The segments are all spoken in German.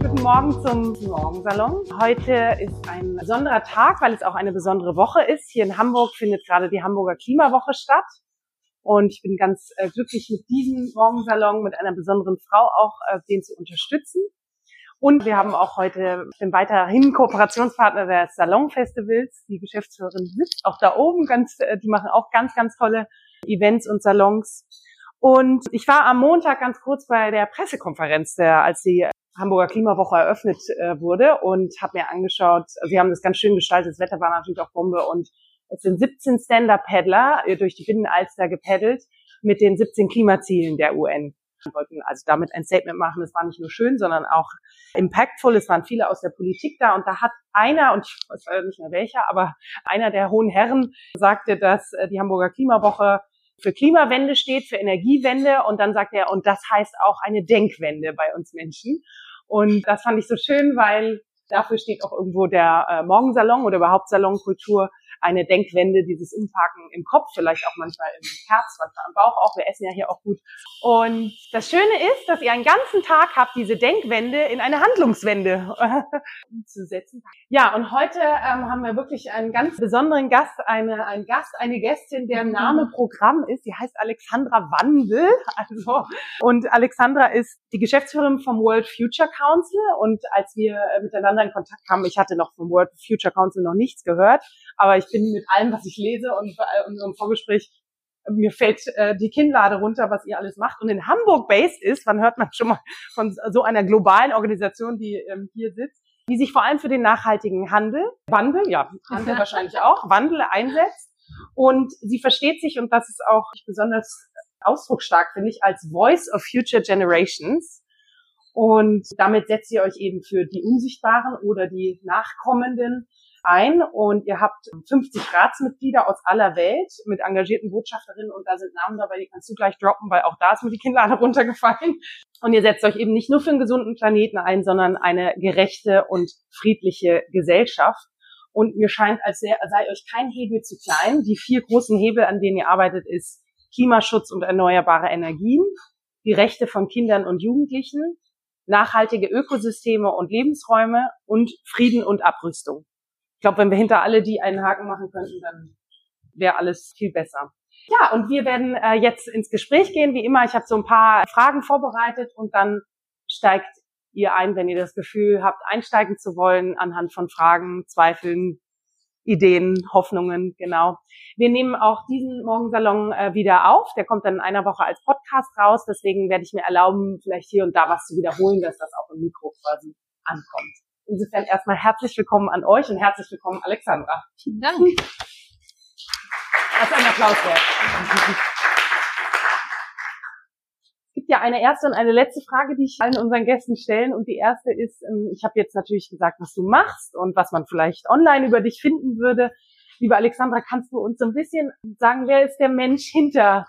Guten Morgen zum Morgensalon. Heute ist ein besonderer Tag, weil es auch eine besondere Woche ist. Hier in Hamburg findet gerade die Hamburger Klimawoche statt. Und ich bin ganz äh, glücklich mit diesem Morgensalon, mit einer besonderen Frau auch, äh, den zu unterstützen. Und wir haben auch heute den weiterhin Kooperationspartner des Salonfestivals. Die Geschäftsführerin sitzt auch da oben. Ganz, äh, die machen auch ganz, ganz tolle Events und Salons. Und ich war am Montag ganz kurz bei der Pressekonferenz, der, als die Hamburger Klimawoche eröffnet äh, wurde und habe mir angeschaut, sie haben das ganz schön gestaltet, das Wetter war natürlich auch Bombe und es sind 17 Stand-Up-Paddler äh, durch die Binnenalster gepaddelt mit den 17 Klimazielen der UN. Wir wollten also damit ein Statement machen. Es war nicht nur schön, sondern auch impactful. Es waren viele aus der Politik da und da hat einer, und ich weiß nicht mehr welcher, aber einer der hohen Herren sagte, dass äh, die Hamburger Klimawoche für Klimawende steht, für Energiewende und dann sagt er, und das heißt auch eine Denkwende bei uns Menschen. Und das fand ich so schön, weil dafür steht auch irgendwo der äh, Morgensalon oder überhaupt Salonkultur eine Denkwende, dieses Umparken im Kopf, vielleicht auch manchmal im Herz, manchmal am Bauch auch. Wir essen ja hier auch gut. Und das Schöne ist, dass ihr einen ganzen Tag habt, diese Denkwende in eine Handlungswende umzusetzen. Ja, und heute ähm, haben wir wirklich einen ganz besonderen Gast, eine, einen Gast, eine Gästin, deren Name Programm ist. Die heißt Alexandra Wandel. Also, und Alexandra ist die Geschäftsführerin vom World Future Council. Und als wir äh, miteinander in Kontakt kamen, ich hatte noch vom World Future Council noch nichts gehört, aber ich bin mit allem, was ich lese und bei unserem Vorgespräch, mir fällt äh, die Kinnlade runter, was ihr alles macht. Und in Hamburg based ist, wann hört man schon mal von so einer globalen Organisation, die ähm, hier sitzt, die sich vor allem für den nachhaltigen Handel, Wandel, ja, Handel wahrscheinlich auch, Wandel einsetzt. Und sie versteht sich, und das ist auch besonders ausdrucksstark, finde ich, als Voice of Future Generations. Und damit setzt ihr euch eben für die Unsichtbaren oder die Nachkommenden ein und ihr habt 50 Ratsmitglieder aus aller Welt mit engagierten Botschafterinnen und da sind Namen dabei, die kannst du gleich droppen, weil auch da ist mir die Kinnlade runtergefallen. Und ihr setzt euch eben nicht nur für einen gesunden Planeten ein, sondern eine gerechte und friedliche Gesellschaft. Und mir scheint, als sei euch kein Hebel zu klein. Die vier großen Hebel, an denen ihr arbeitet, ist Klimaschutz und erneuerbare Energien, die Rechte von Kindern und Jugendlichen, nachhaltige Ökosysteme und Lebensräume und Frieden und Abrüstung. Ich glaube, wenn wir hinter alle die einen Haken machen könnten, dann wäre alles viel besser. Ja, und wir werden äh, jetzt ins Gespräch gehen, wie immer. Ich habe so ein paar Fragen vorbereitet und dann steigt ihr ein, wenn ihr das Gefühl habt, einsteigen zu wollen, anhand von Fragen, Zweifeln, Ideen, Hoffnungen, genau. Wir nehmen auch diesen Morgensalon äh, wieder auf. Der kommt dann in einer Woche als Podcast raus. Deswegen werde ich mir erlauben, vielleicht hier und da was zu wiederholen, dass das auch im Mikro quasi ankommt. Insofern erstmal herzlich willkommen an euch und herzlich willkommen Alexandra. Vielen Dank. Das ist ein Applaus wert. Es gibt ja eine erste und eine letzte Frage, die ich allen unseren Gästen stellen. Und die erste ist, ähm, ich habe jetzt natürlich gesagt, was du machst und was man vielleicht online über dich finden würde. Liebe Alexandra, kannst du uns so ein bisschen sagen, wer ist der Mensch hinter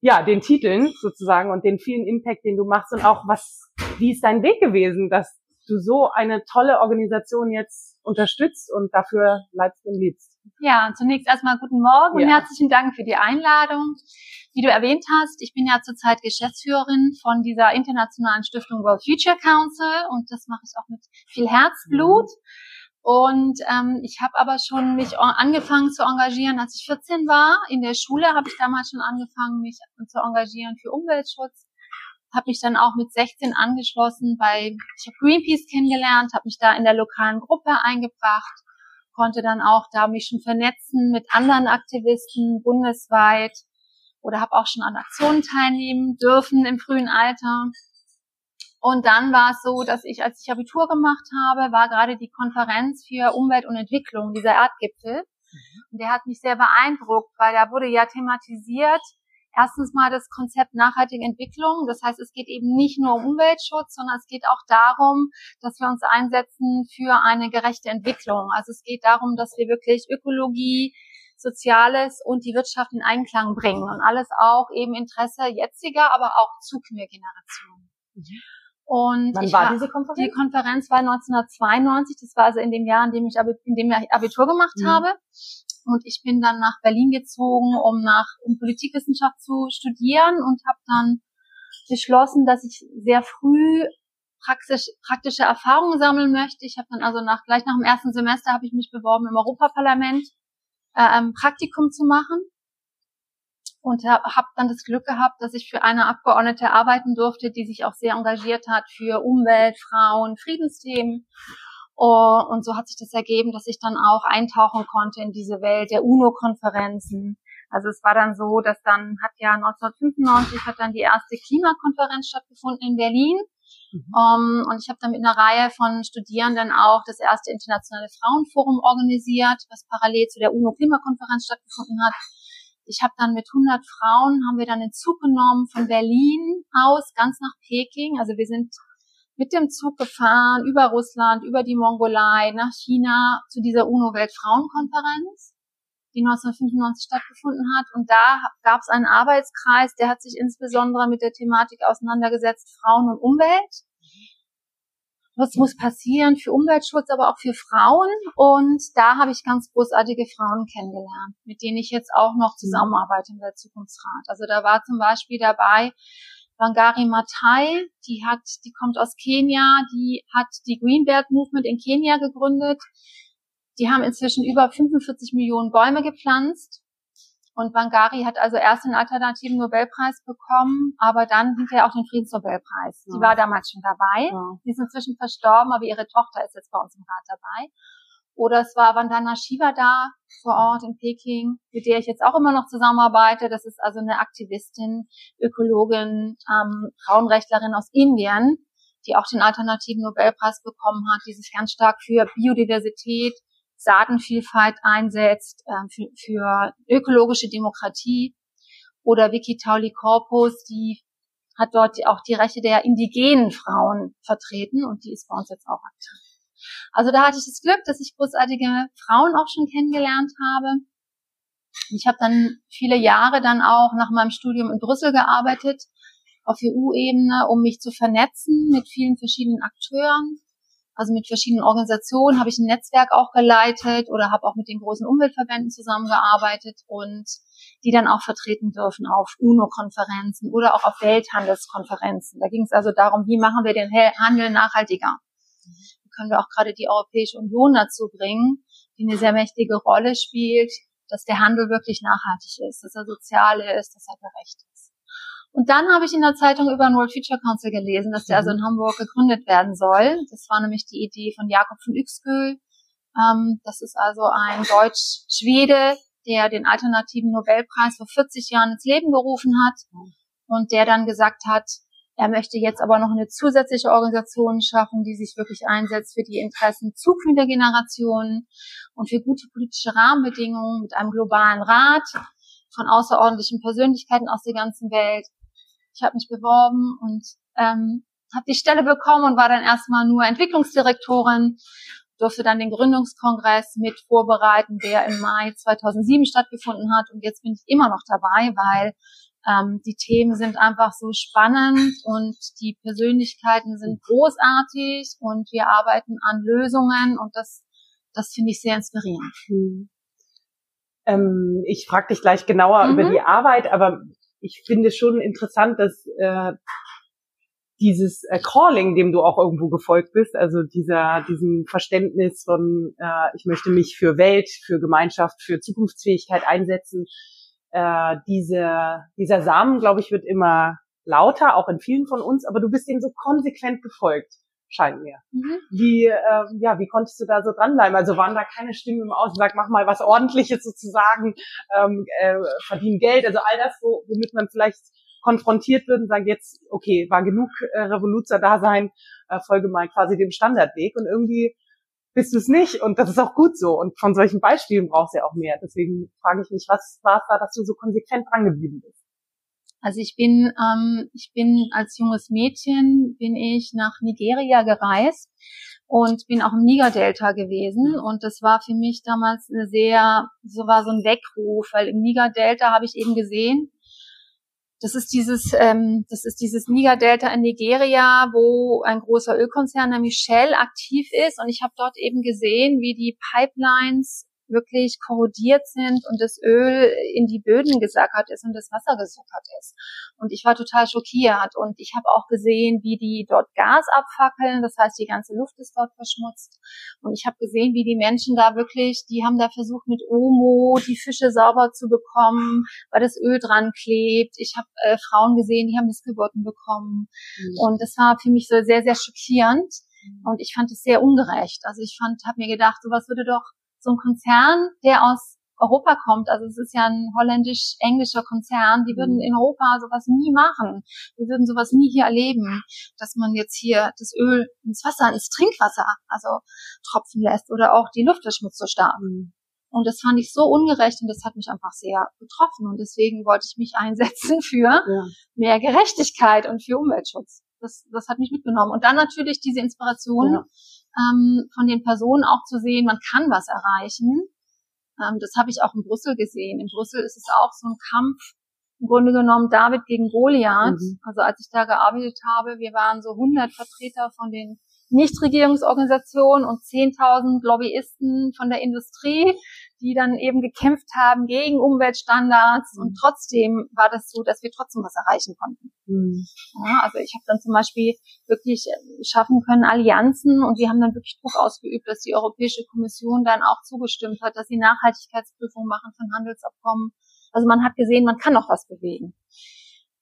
ja, den Titeln sozusagen und den vielen Impact, den du machst und auch was, wie ist dein Weg gewesen, dass du so eine tolle Organisation jetzt unterstützt und dafür leibst und liebst. Ja, zunächst erstmal guten Morgen ja. und herzlichen Dank für die Einladung. Wie du erwähnt hast, ich bin ja zurzeit Geschäftsführerin von dieser internationalen Stiftung World Future Council und das mache ich auch mit viel Herzblut. Mhm. Und ähm, ich habe aber schon mich angefangen zu engagieren, als ich 14 war. In der Schule habe ich damals schon angefangen, mich zu engagieren für Umweltschutz habe mich dann auch mit 16 angeschlossen bei, ich habe Greenpeace kennengelernt, habe mich da in der lokalen Gruppe eingebracht, konnte dann auch da mich schon vernetzen mit anderen Aktivisten bundesweit oder habe auch schon an Aktionen teilnehmen dürfen im frühen Alter. Und dann war es so, dass ich, als ich Abitur gemacht habe, war gerade die Konferenz für Umwelt und Entwicklung, dieser Erdgipfel. Mhm. Und der hat mich sehr beeindruckt, weil da wurde ja thematisiert, erstens mal das Konzept nachhaltige Entwicklung. Das heißt, es geht eben nicht nur um Umweltschutz, sondern es geht auch darum, dass wir uns einsetzen für eine gerechte Entwicklung. Also es geht darum, dass wir wirklich Ökologie, Soziales und die Wirtschaft in Einklang bringen und alles auch eben Interesse jetziger, aber auch zukünftiger Generationen. Mhm. Und Wann war diese Konferenz? Die Konferenz war 1992. Das war also in dem Jahr, in dem ich, in dem ich Abitur gemacht mhm. habe. Und ich bin dann nach Berlin gezogen, um nach um Politikwissenschaft zu studieren und habe dann beschlossen, dass ich sehr früh praktisch, praktische Erfahrungen sammeln möchte. Ich habe dann also nach gleich nach dem ersten Semester habe ich mich beworben im Europaparlament äh, ein Praktikum zu machen und habe hab dann das Glück gehabt, dass ich für eine Abgeordnete arbeiten durfte, die sich auch sehr engagiert hat für Umwelt, Frauen, Friedensthemen. Und so hat sich das ergeben, dass ich dann auch eintauchen konnte in diese Welt der UNO-Konferenzen. Also es war dann so, dass dann hat ja 1995 hat dann die erste Klimakonferenz stattgefunden in Berlin. Mhm. Um, und ich habe dann mit einer Reihe von Studierenden auch das erste internationale Frauenforum organisiert, was parallel zu der UNO-Klimakonferenz stattgefunden hat. Ich habe dann mit 100 Frauen, haben wir dann den Zug genommen von Berlin aus ganz nach Peking. Also wir sind mit dem Zug gefahren über Russland, über die Mongolei, nach China zu dieser UNO-Weltfrauenkonferenz, die 1995 stattgefunden hat. Und da gab es einen Arbeitskreis, der hat sich insbesondere mit der Thematik auseinandergesetzt, Frauen und Umwelt was muss passieren für Umweltschutz, aber auch für Frauen. Und da habe ich ganz großartige Frauen kennengelernt, mit denen ich jetzt auch noch zusammenarbeite in der Zukunftsrat. Also da war zum Beispiel dabei Wangari Matai, die hat, die kommt aus Kenia, die hat die Green Belt Movement in Kenia gegründet. Die haben inzwischen über 45 Millionen Bäume gepflanzt und Wangari hat also erst den alternativen Nobelpreis bekommen, aber dann hinterher auch den Friedensnobelpreis. Ja. Die war damals schon dabei. Ja. Die ist inzwischen verstorben, aber ihre Tochter ist jetzt bei uns im Rat dabei. Oder es war Vandana Shiva da vor Ort in Peking, mit der ich jetzt auch immer noch zusammenarbeite. Das ist also eine Aktivistin, Ökologin, ähm, Frauenrechtlerin aus Indien, die auch den alternativen Nobelpreis bekommen hat, die sich ganz stark für Biodiversität, Saatenvielfalt einsetzt, äh, für, für ökologische Demokratie. Oder Vicky Tauli Corpus, die hat dort auch die Rechte der indigenen Frauen vertreten und die ist bei uns jetzt auch aktiv. Also da hatte ich das Glück, dass ich großartige Frauen auch schon kennengelernt habe. Ich habe dann viele Jahre dann auch nach meinem Studium in Brüssel gearbeitet, auf EU-Ebene, um mich zu vernetzen mit vielen verschiedenen Akteuren also mit verschiedenen Organisationen habe ich ein Netzwerk auch geleitet oder habe auch mit den großen Umweltverbänden zusammengearbeitet und die dann auch vertreten dürfen auf UNO-Konferenzen oder auch auf Welthandelskonferenzen. Da ging es also darum, wie machen wir den Handel nachhaltiger. Können wir auch gerade die Europäische Union dazu bringen, die eine sehr mächtige Rolle spielt, dass der Handel wirklich nachhaltig ist, dass er sozial ist, dass er gerecht ist. Und dann habe ich in der Zeitung über den World Future Council gelesen, dass der also in Hamburg gegründet werden soll. Das war nämlich die Idee von Jakob von Yxkull. Ähm, das ist also ein Deutsch-Schwede, der den alternativen Nobelpreis vor 40 Jahren ins Leben gerufen hat und der dann gesagt hat, er möchte jetzt aber noch eine zusätzliche Organisation schaffen, die sich wirklich einsetzt für die Interessen zukünftiger Generationen und für gute politische Rahmenbedingungen mit einem globalen Rat von außerordentlichen Persönlichkeiten aus der ganzen Welt, ich habe mich beworben und ähm, habe die Stelle bekommen und war dann erstmal nur Entwicklungsdirektorin, durfte dann den Gründungskongress mit vorbereiten, der im Mai 2007 stattgefunden hat. Und jetzt bin ich immer noch dabei, weil ähm, die Themen sind einfach so spannend und die Persönlichkeiten sind großartig und wir arbeiten an Lösungen und das, das finde ich sehr inspirierend. Hm. Ähm, ich frage dich gleich genauer mhm. über die Arbeit, aber ich finde schon interessant, dass äh, dieses äh, Calling, dem du auch irgendwo gefolgt bist, also dieser diesem Verständnis von äh, ich möchte mich für Welt, für Gemeinschaft, für Zukunftsfähigkeit einsetzen, äh, diese, dieser Samen, glaube ich, wird immer lauter, auch in vielen von uns, aber du bist dem so konsequent gefolgt scheint mir. Mhm. Wie, äh, ja, wie konntest du da so dranbleiben? Also waren da keine Stimmen im Außen, sag, mach mal was Ordentliches sozusagen, ähm, äh, verdienen Geld, also all das, wo, womit man vielleicht konfrontiert wird und sagt, jetzt, okay, war genug äh, Revoluzer da sein, äh, folge mal quasi dem Standardweg und irgendwie bist du es nicht und das ist auch gut so und von solchen Beispielen brauchst du ja auch mehr. Deswegen frage ich mich, was war es da, dass du so konsequent dran geblieben bist? Also ich bin, ähm, ich bin als junges Mädchen bin ich nach Nigeria gereist und bin auch im Niger-Delta gewesen und das war für mich damals eine sehr, so war so ein Weckruf, weil im Niger-Delta habe ich eben gesehen, das ist dieses, ähm, das ist dieses Niger-Delta in Nigeria, wo ein großer Ölkonzern, nämlich Shell, aktiv ist. Und ich habe dort eben gesehen, wie die Pipelines wirklich korrodiert sind und das Öl in die Böden gesackert ist und das Wasser gesuckert ist. Und ich war total schockiert und ich habe auch gesehen, wie die dort Gas abfackeln, das heißt, die ganze Luft ist dort verschmutzt. Und ich habe gesehen, wie die Menschen da wirklich, die haben da versucht mit Omo die Fische sauber zu bekommen, weil das Öl dran klebt. Ich habe äh, Frauen gesehen, die haben Missgeburten bekommen. Mhm. Und das war für mich so sehr, sehr schockierend. Mhm. Und ich fand es sehr ungerecht. Also ich fand, habe mir gedacht, sowas würde doch so ein Konzern, der aus Europa kommt, also es ist ja ein holländisch-englischer Konzern, die würden mhm. in Europa sowas nie machen. Die würden sowas nie hier erleben, dass man jetzt hier das Öl ins Wasser, ins Trinkwasser, also tropfen lässt oder auch die Luft verschmutzt so stark. Mhm. Und das fand ich so ungerecht und das hat mich einfach sehr betroffen. Und deswegen wollte ich mich einsetzen für ja. mehr Gerechtigkeit und für Umweltschutz. Das, das hat mich mitgenommen. Und dann natürlich diese Inspiration ja. Ähm, von den Personen auch zu sehen, man kann was erreichen. Ähm, das habe ich auch in Brüssel gesehen. In Brüssel ist es auch so ein Kampf, im Grunde genommen David gegen Goliath. Mhm. Also als ich da gearbeitet habe, wir waren so 100 Vertreter von den Nichtregierungsorganisationen und 10.000 Lobbyisten von der Industrie, die dann eben gekämpft haben gegen Umweltstandards mhm. und trotzdem war das so, dass wir trotzdem was erreichen konnten. Mhm. Ja, also ich habe dann zum Beispiel wirklich äh, schaffen können Allianzen und wir haben dann wirklich Druck ausgeübt, dass die Europäische Kommission dann auch zugestimmt hat, dass sie Nachhaltigkeitsprüfungen machen von Handelsabkommen. Also man hat gesehen, man kann noch was bewegen.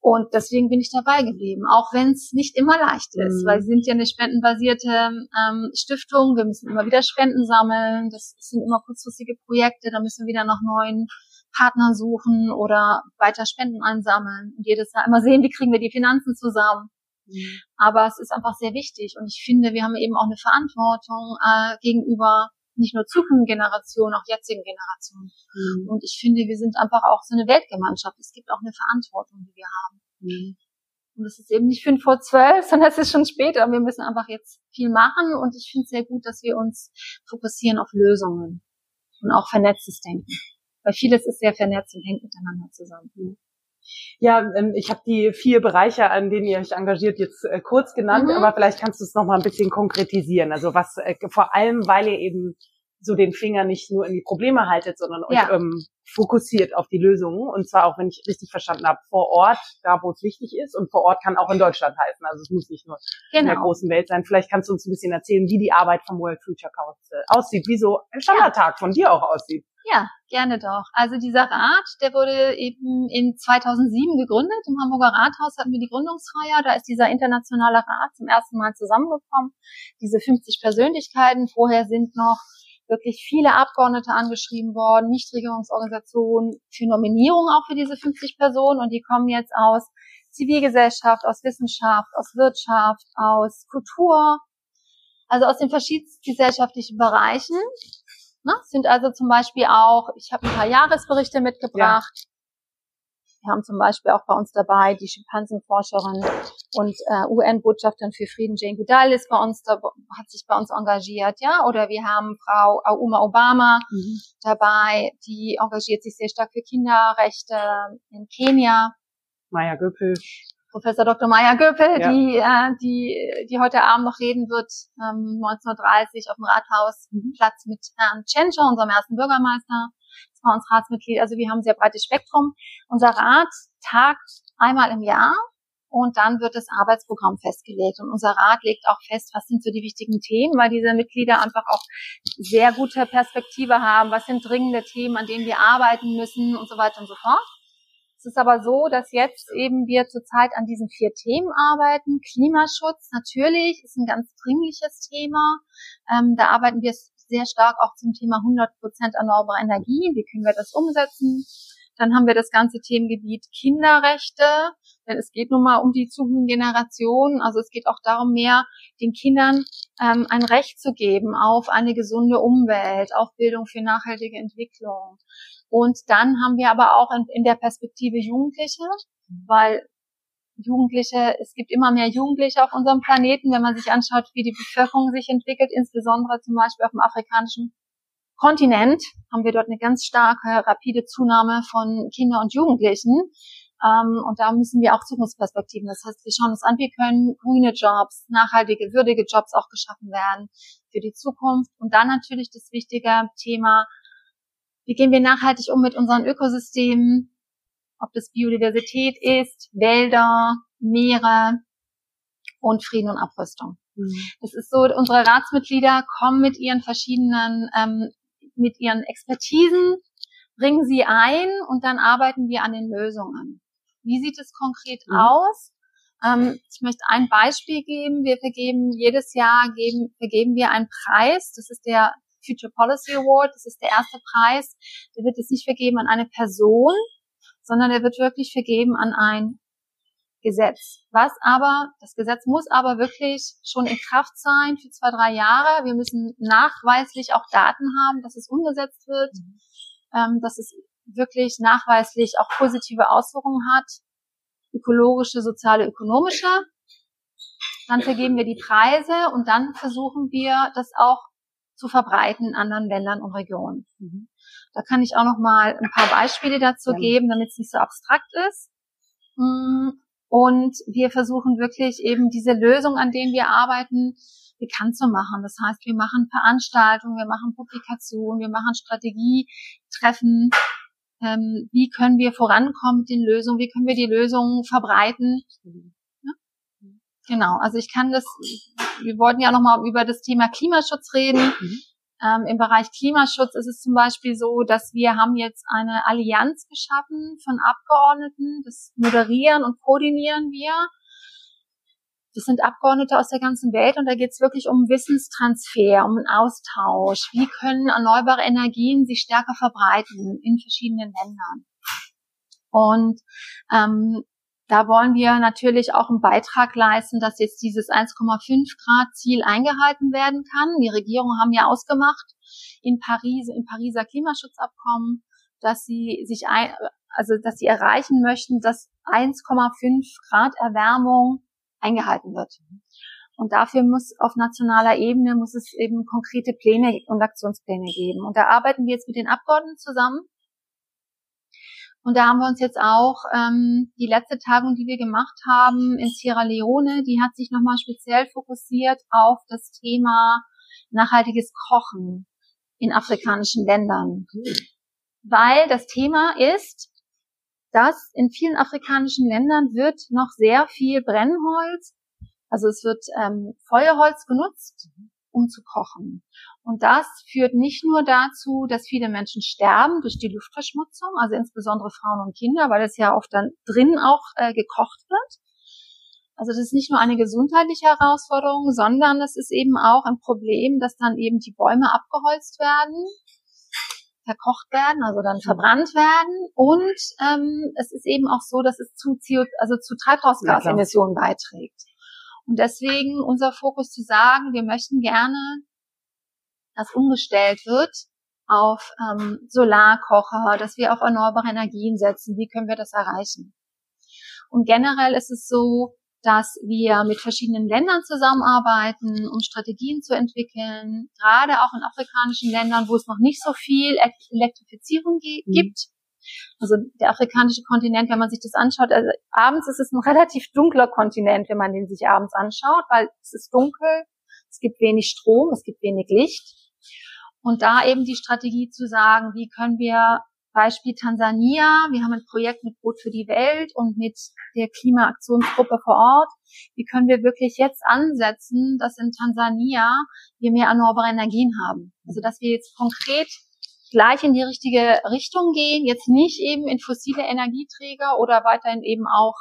Und deswegen bin ich dabei geblieben, auch wenn es nicht immer leicht ist, mhm. weil sie sind ja eine spendenbasierte ähm, Stiftung. Wir müssen immer wieder Spenden sammeln. Das sind immer kurzfristige Projekte. Da müssen wir wieder nach neuen Partnern suchen oder weiter Spenden einsammeln und jedes Jahr immer sehen, wie kriegen wir die Finanzen zusammen. Mhm. Aber es ist einfach sehr wichtig und ich finde, wir haben eben auch eine Verantwortung äh, gegenüber nicht nur zukünftigen Generationen, auch jetzigen Generationen. Mhm. Und ich finde, wir sind einfach auch so eine Weltgemeinschaft. Es gibt auch eine Verantwortung, die wir haben. Mhm. Und es ist eben nicht fünf vor zwölf, sondern es ist schon später. Wir müssen einfach jetzt viel machen. Und ich finde es sehr gut, dass wir uns fokussieren auf Lösungen und auch vernetztes Denken. Weil vieles ist sehr vernetzt und hängt miteinander zusammen. Mhm. Ja, ähm, ich habe die vier Bereiche, an denen ihr euch engagiert, jetzt äh, kurz genannt, mhm. aber vielleicht kannst du es noch mal ein bisschen konkretisieren. Also was äh, vor allem, weil ihr eben so den Finger nicht nur in die Probleme haltet, sondern euch ja. ähm, fokussiert auf die Lösungen. Und zwar auch, wenn ich richtig verstanden habe, vor Ort, da wo es wichtig ist. Und vor Ort kann auch in Deutschland heißen. Also es muss nicht nur genau. in der genau. großen Welt sein. Vielleicht kannst du uns ein bisschen erzählen, wie die Arbeit vom World Future Council aussieht, wie so ein Standardtag von dir auch aussieht. Ja, gerne doch. Also dieser Rat, der wurde eben in 2007 gegründet. Im Hamburger Rathaus hatten wir die Gründungsfeier. Da ist dieser internationale Rat zum ersten Mal zusammengekommen. Diese 50 Persönlichkeiten. Vorher sind noch wirklich viele Abgeordnete angeschrieben worden, Nichtregierungsorganisationen für Nominierung auch für diese 50 Personen und die kommen jetzt aus Zivilgesellschaft, aus Wissenschaft, aus Wirtschaft, aus Kultur, also aus den verschiedensten gesellschaftlichen Bereichen. Ne? Sind also zum Beispiel auch, ich habe ein paar Jahresberichte mitgebracht. Ja. Wir haben zum Beispiel auch bei uns dabei die Schimpansenforscherin und äh, UN-Botschafterin für Frieden Jane Goodall ist bei uns, da, hat sich bei uns engagiert, ja. Oder wir haben Frau Auma Obama mhm. dabei, die engagiert sich sehr stark für Kinderrechte in Kenia. Maya Göpel. Professor Dr. Maya Göpel, ja. die, äh, die, die heute Abend noch reden wird, ähm, 19.30 auf dem Rathausplatz mit Herrn Tschentscher, unserem ersten Bürgermeister bei uns Ratsmitglied. Also wir haben ein sehr breites Spektrum. Unser Rat tagt einmal im Jahr und dann wird das Arbeitsprogramm festgelegt. Und unser Rat legt auch fest, was sind so die wichtigen Themen, weil diese Mitglieder einfach auch sehr gute Perspektive haben. Was sind dringende Themen, an denen wir arbeiten müssen und so weiter und so fort. Es ist aber so, dass jetzt eben wir zurzeit an diesen vier Themen arbeiten. Klimaschutz natürlich ist ein ganz dringliches Thema. Ähm, da arbeiten wir sehr stark auch zum Thema 100% erneuerbare Energie. Wie können wir das umsetzen? Dann haben wir das ganze Themengebiet Kinderrechte, denn es geht nun mal um die zukünftigen Generationen. Also es geht auch darum, mehr den Kindern ähm, ein Recht zu geben auf eine gesunde Umwelt, auf Bildung für nachhaltige Entwicklung. Und dann haben wir aber auch in, in der Perspektive Jugendliche, weil Jugendliche, es gibt immer mehr Jugendliche auf unserem Planeten, wenn man sich anschaut, wie die Bevölkerung sich entwickelt, insbesondere zum Beispiel auf dem afrikanischen Kontinent, haben wir dort eine ganz starke, rapide Zunahme von Kindern und Jugendlichen. Ähm, und da müssen wir auch Zukunftsperspektiven. Das heißt, wir schauen uns an, wie können grüne Jobs, nachhaltige, würdige Jobs auch geschaffen werden für die Zukunft. Und dann natürlich das wichtige Thema Wie gehen wir nachhaltig um mit unseren Ökosystemen? Ob das Biodiversität ist, Wälder, Meere und Frieden und Abrüstung. Mhm. Das ist so, unsere Ratsmitglieder kommen mit ihren verschiedenen, ähm, mit ihren Expertisen, bringen sie ein und dann arbeiten wir an den Lösungen. Wie sieht es konkret mhm. aus? Ähm, ich möchte ein Beispiel geben. Wir vergeben jedes Jahr geben, vergeben wir einen Preis. Das ist der Future Policy Award. Das ist der erste Preis. Der wird jetzt nicht vergeben an eine Person, sondern der wird wirklich vergeben an ein Gesetz. Was aber, das Gesetz muss aber wirklich schon in Kraft sein für zwei, drei Jahre. Wir müssen nachweislich auch Daten haben, dass es umgesetzt wird, mhm. ähm, dass es wirklich nachweislich auch positive Auswirkungen hat, ökologische, soziale, ökonomische. Dann vergeben wir die Preise und dann versuchen wir, das auch zu verbreiten in anderen Ländern und Regionen. Mhm. Da kann ich auch noch mal ein paar Beispiele dazu ja. geben, damit es nicht so abstrakt ist. Mm, und wir versuchen wirklich eben diese Lösung, an denen wir arbeiten, bekannt zu machen. Das heißt, wir machen Veranstaltungen, wir machen Publikationen, wir machen Strategietreffen. Ähm, wie können wir vorankommen mit den Lösungen? Wie können wir die Lösungen verbreiten? Ja? Genau. Also ich kann das, wir wollten ja nochmal über das Thema Klimaschutz reden. Mhm. Ähm, Im Bereich Klimaschutz ist es zum Beispiel so, dass wir haben jetzt eine Allianz geschaffen von Abgeordneten. Das moderieren und koordinieren wir. Das sind Abgeordnete aus der ganzen Welt und da geht es wirklich um Wissenstransfer, um einen Austausch. Wie können erneuerbare Energien sich stärker verbreiten in verschiedenen Ländern? Und ähm, da wollen wir natürlich auch einen Beitrag leisten, dass jetzt dieses 1,5 Grad Ziel eingehalten werden kann. Die Regierungen haben ja ausgemacht in Paris, im Pariser Klimaschutzabkommen, dass sie sich ein, also dass sie erreichen möchten, dass 1,5 Grad Erwärmung eingehalten wird. Und dafür muss auf nationaler Ebene muss es eben konkrete Pläne und Aktionspläne geben. Und da arbeiten wir jetzt mit den Abgeordneten zusammen und da haben wir uns jetzt auch ähm, die letzte Tagung, die wir gemacht haben in Sierra Leone, die hat sich nochmal speziell fokussiert auf das Thema nachhaltiges Kochen in afrikanischen Ländern. Weil das Thema ist, dass in vielen afrikanischen Ländern wird noch sehr viel Brennholz, also es wird ähm, Feuerholz genutzt, um zu kochen. Und das führt nicht nur dazu, dass viele Menschen sterben durch die Luftverschmutzung, also insbesondere Frauen und Kinder, weil es ja oft dann drin auch äh, gekocht wird. Also das ist nicht nur eine gesundheitliche Herausforderung, sondern es ist eben auch ein Problem, dass dann eben die Bäume abgeholzt werden, verkocht werden, also dann verbrannt werden. Und ähm, es ist eben auch so, dass es zu CO, also zu Treibhausgasemissionen beiträgt. Und deswegen unser Fokus zu sagen, wir möchten gerne dass umgestellt wird auf ähm, Solarkocher, dass wir auf erneuerbare Energien setzen. Wie können wir das erreichen? Und generell ist es so, dass wir mit verschiedenen Ländern zusammenarbeiten, um Strategien zu entwickeln, gerade auch in afrikanischen Ländern, wo es noch nicht so viel Elektrifizierung mhm. gibt. Also der afrikanische Kontinent, wenn man sich das anschaut, also abends ist es ein relativ dunkler Kontinent, wenn man den sich abends anschaut, weil es ist dunkel, es gibt wenig Strom, es gibt wenig Licht. Und da eben die Strategie zu sagen, wie können wir Beispiel Tansania, wir haben ein Projekt mit Boot für die Welt und mit der Klimaaktionsgruppe vor Ort. Wie können wir wirklich jetzt ansetzen, dass in Tansania wir mehr erneuerbare Energien haben? Also dass wir jetzt konkret gleich in die richtige Richtung gehen, jetzt nicht eben in fossile Energieträger oder weiterhin eben auch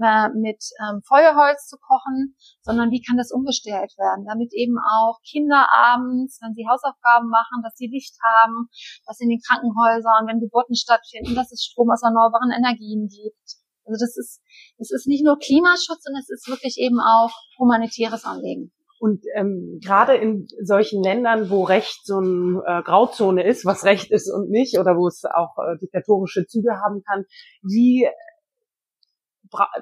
äh, mit ähm, Feuerholz zu kochen, sondern wie kann das umgestellt werden, damit eben auch Kinder abends, wenn sie Hausaufgaben machen, dass sie Licht haben, dass in den Krankenhäusern, wenn Geburten stattfinden, dass es Strom aus erneuerbaren Energien gibt. Also das ist, es ist nicht nur Klimaschutz, sondern es ist wirklich eben auch humanitäres Anliegen. Und ähm, gerade in solchen Ländern, wo Recht so eine äh, Grauzone ist, was Recht ist und nicht, oder wo es auch äh, diktatorische Züge haben kann, wie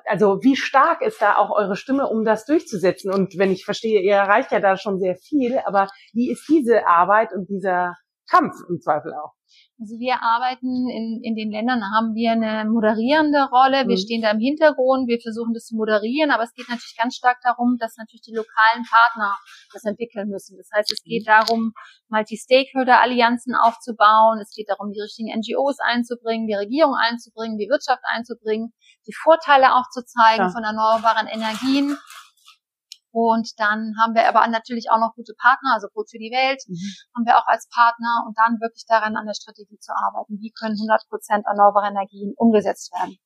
also wie stark ist da auch eure Stimme, um das durchzusetzen? Und wenn ich verstehe, ihr erreicht ja da schon sehr viel, aber wie ist diese Arbeit und dieser Kampf im Zweifel auch? Also wir arbeiten in, in den Ländern, haben wir eine moderierende Rolle. Wir mhm. stehen da im Hintergrund, wir versuchen das zu moderieren, aber es geht natürlich ganz stark darum, dass natürlich die lokalen Partner das entwickeln müssen. Das heißt, es geht mhm. darum, Multi-Stakeholder-Allianzen aufzubauen. Es geht darum, die richtigen NGOs einzubringen, die Regierung einzubringen, die Wirtschaft einzubringen, die Vorteile aufzuzeigen ja. von erneuerbaren Energien und dann haben wir aber natürlich auch noch gute Partner, also Brot für die Welt mhm. haben wir auch als Partner und dann wirklich daran an der Strategie zu arbeiten. Wie können 100 Prozent erneuerbare Energien umgesetzt werden?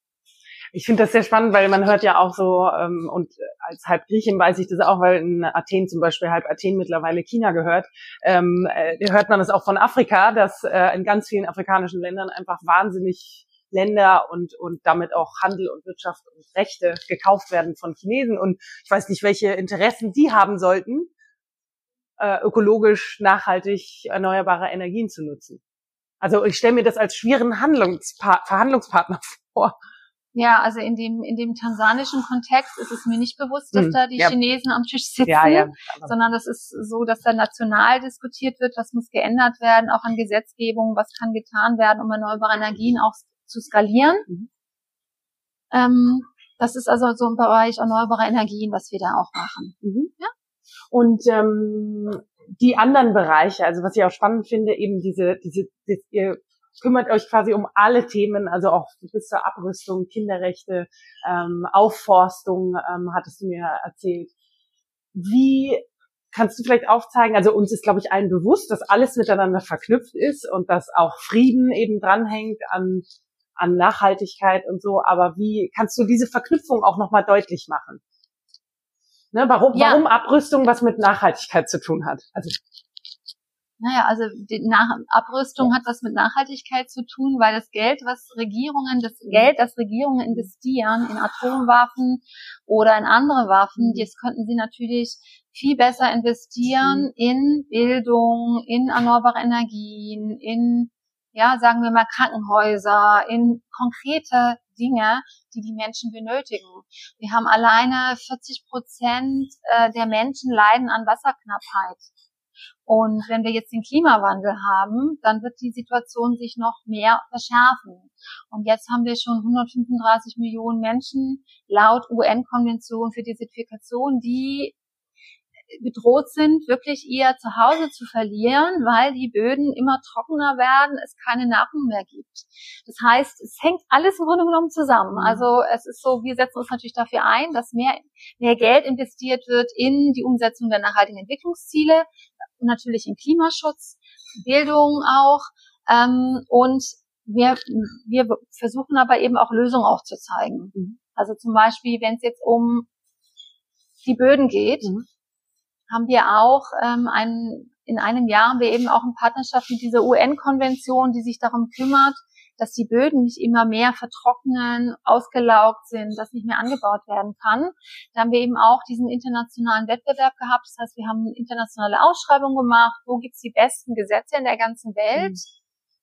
Ich finde das sehr spannend, weil man hört ja auch so, ähm, und als halb Griechin weiß ich das auch, weil in Athen zum Beispiel halb Athen mittlerweile China gehört, ähm, äh, hört man das auch von Afrika, dass äh, in ganz vielen afrikanischen Ländern einfach wahnsinnig Länder und, und damit auch Handel und Wirtschaft und Rechte gekauft werden von Chinesen. Und ich weiß nicht, welche Interessen die haben sollten, äh, ökologisch nachhaltig erneuerbare Energien zu nutzen. Also ich stelle mir das als schweren Handlungspa Verhandlungspartner vor. Ja, also in dem, in dem tansanischen Kontext ist es mir nicht bewusst, dass hm, da die ja. Chinesen am Tisch sitzen, ja, ja, sondern das ist so, dass da national diskutiert wird, was muss geändert werden, auch an Gesetzgebung, was kann getan werden, um erneuerbare Energien auch zu skalieren. Mhm. Ähm, das ist also so im Bereich erneuerbare Energien, was wir da auch machen. Mhm. Ja? Und ähm, die anderen Bereiche, also was ich auch spannend finde, eben diese, diese, diese ihr kümmert euch quasi um alle Themen, also auch bis zur Abrüstung, Kinderrechte, ähm, Aufforstung, ähm, hattest du mir erzählt. Wie kannst du vielleicht aufzeigen, also uns ist, glaube ich, allen bewusst, dass alles miteinander verknüpft ist und dass auch Frieden eben dranhängt an an Nachhaltigkeit und so, aber wie kannst du diese Verknüpfung auch nochmal deutlich machen? Ne, warum, ja. warum Abrüstung was mit Nachhaltigkeit zu tun hat? Also naja, also die Nach Abrüstung hat was mit Nachhaltigkeit zu tun, weil das Geld, was Regierungen, das. Geld, das Regierungen investieren in Atomwaffen oder in andere Waffen, mhm. das könnten sie natürlich viel besser investieren mhm. in Bildung, in erneuerbare Energien, in ja, sagen wir mal Krankenhäuser, in konkrete Dinge, die die Menschen benötigen. Wir haben alleine 40 Prozent äh, der Menschen leiden an Wasserknappheit. Und wenn wir jetzt den Klimawandel haben, dann wird die Situation sich noch mehr verschärfen. Und jetzt haben wir schon 135 Millionen Menschen laut UN-Konvention für Desertifikation, die bedroht sind, wirklich ihr Zuhause zu verlieren, weil die Böden immer trockener werden, es keine Nahrung mehr gibt. Das heißt, es hängt alles im Grunde genommen zusammen. Mhm. Also es ist so, wir setzen uns natürlich dafür ein, dass mehr, mehr Geld investiert wird in die Umsetzung der nachhaltigen Entwicklungsziele und natürlich in Klimaschutz, Bildung auch. Ähm, und wir, wir versuchen aber eben auch Lösungen aufzuzeigen. Mhm. Also zum Beispiel, wenn es jetzt um die Böden geht, mhm haben wir auch ähm, ein, in einem Jahr haben wir eben auch in Partnerschaft mit dieser UN-Konvention, die sich darum kümmert, dass die Böden nicht immer mehr vertrocknen, ausgelaugt sind, dass nicht mehr angebaut werden kann. Da haben wir eben auch diesen internationalen Wettbewerb gehabt. Das heißt, wir haben eine internationale Ausschreibung gemacht, wo gibt's die besten Gesetze in der ganzen Welt. Mhm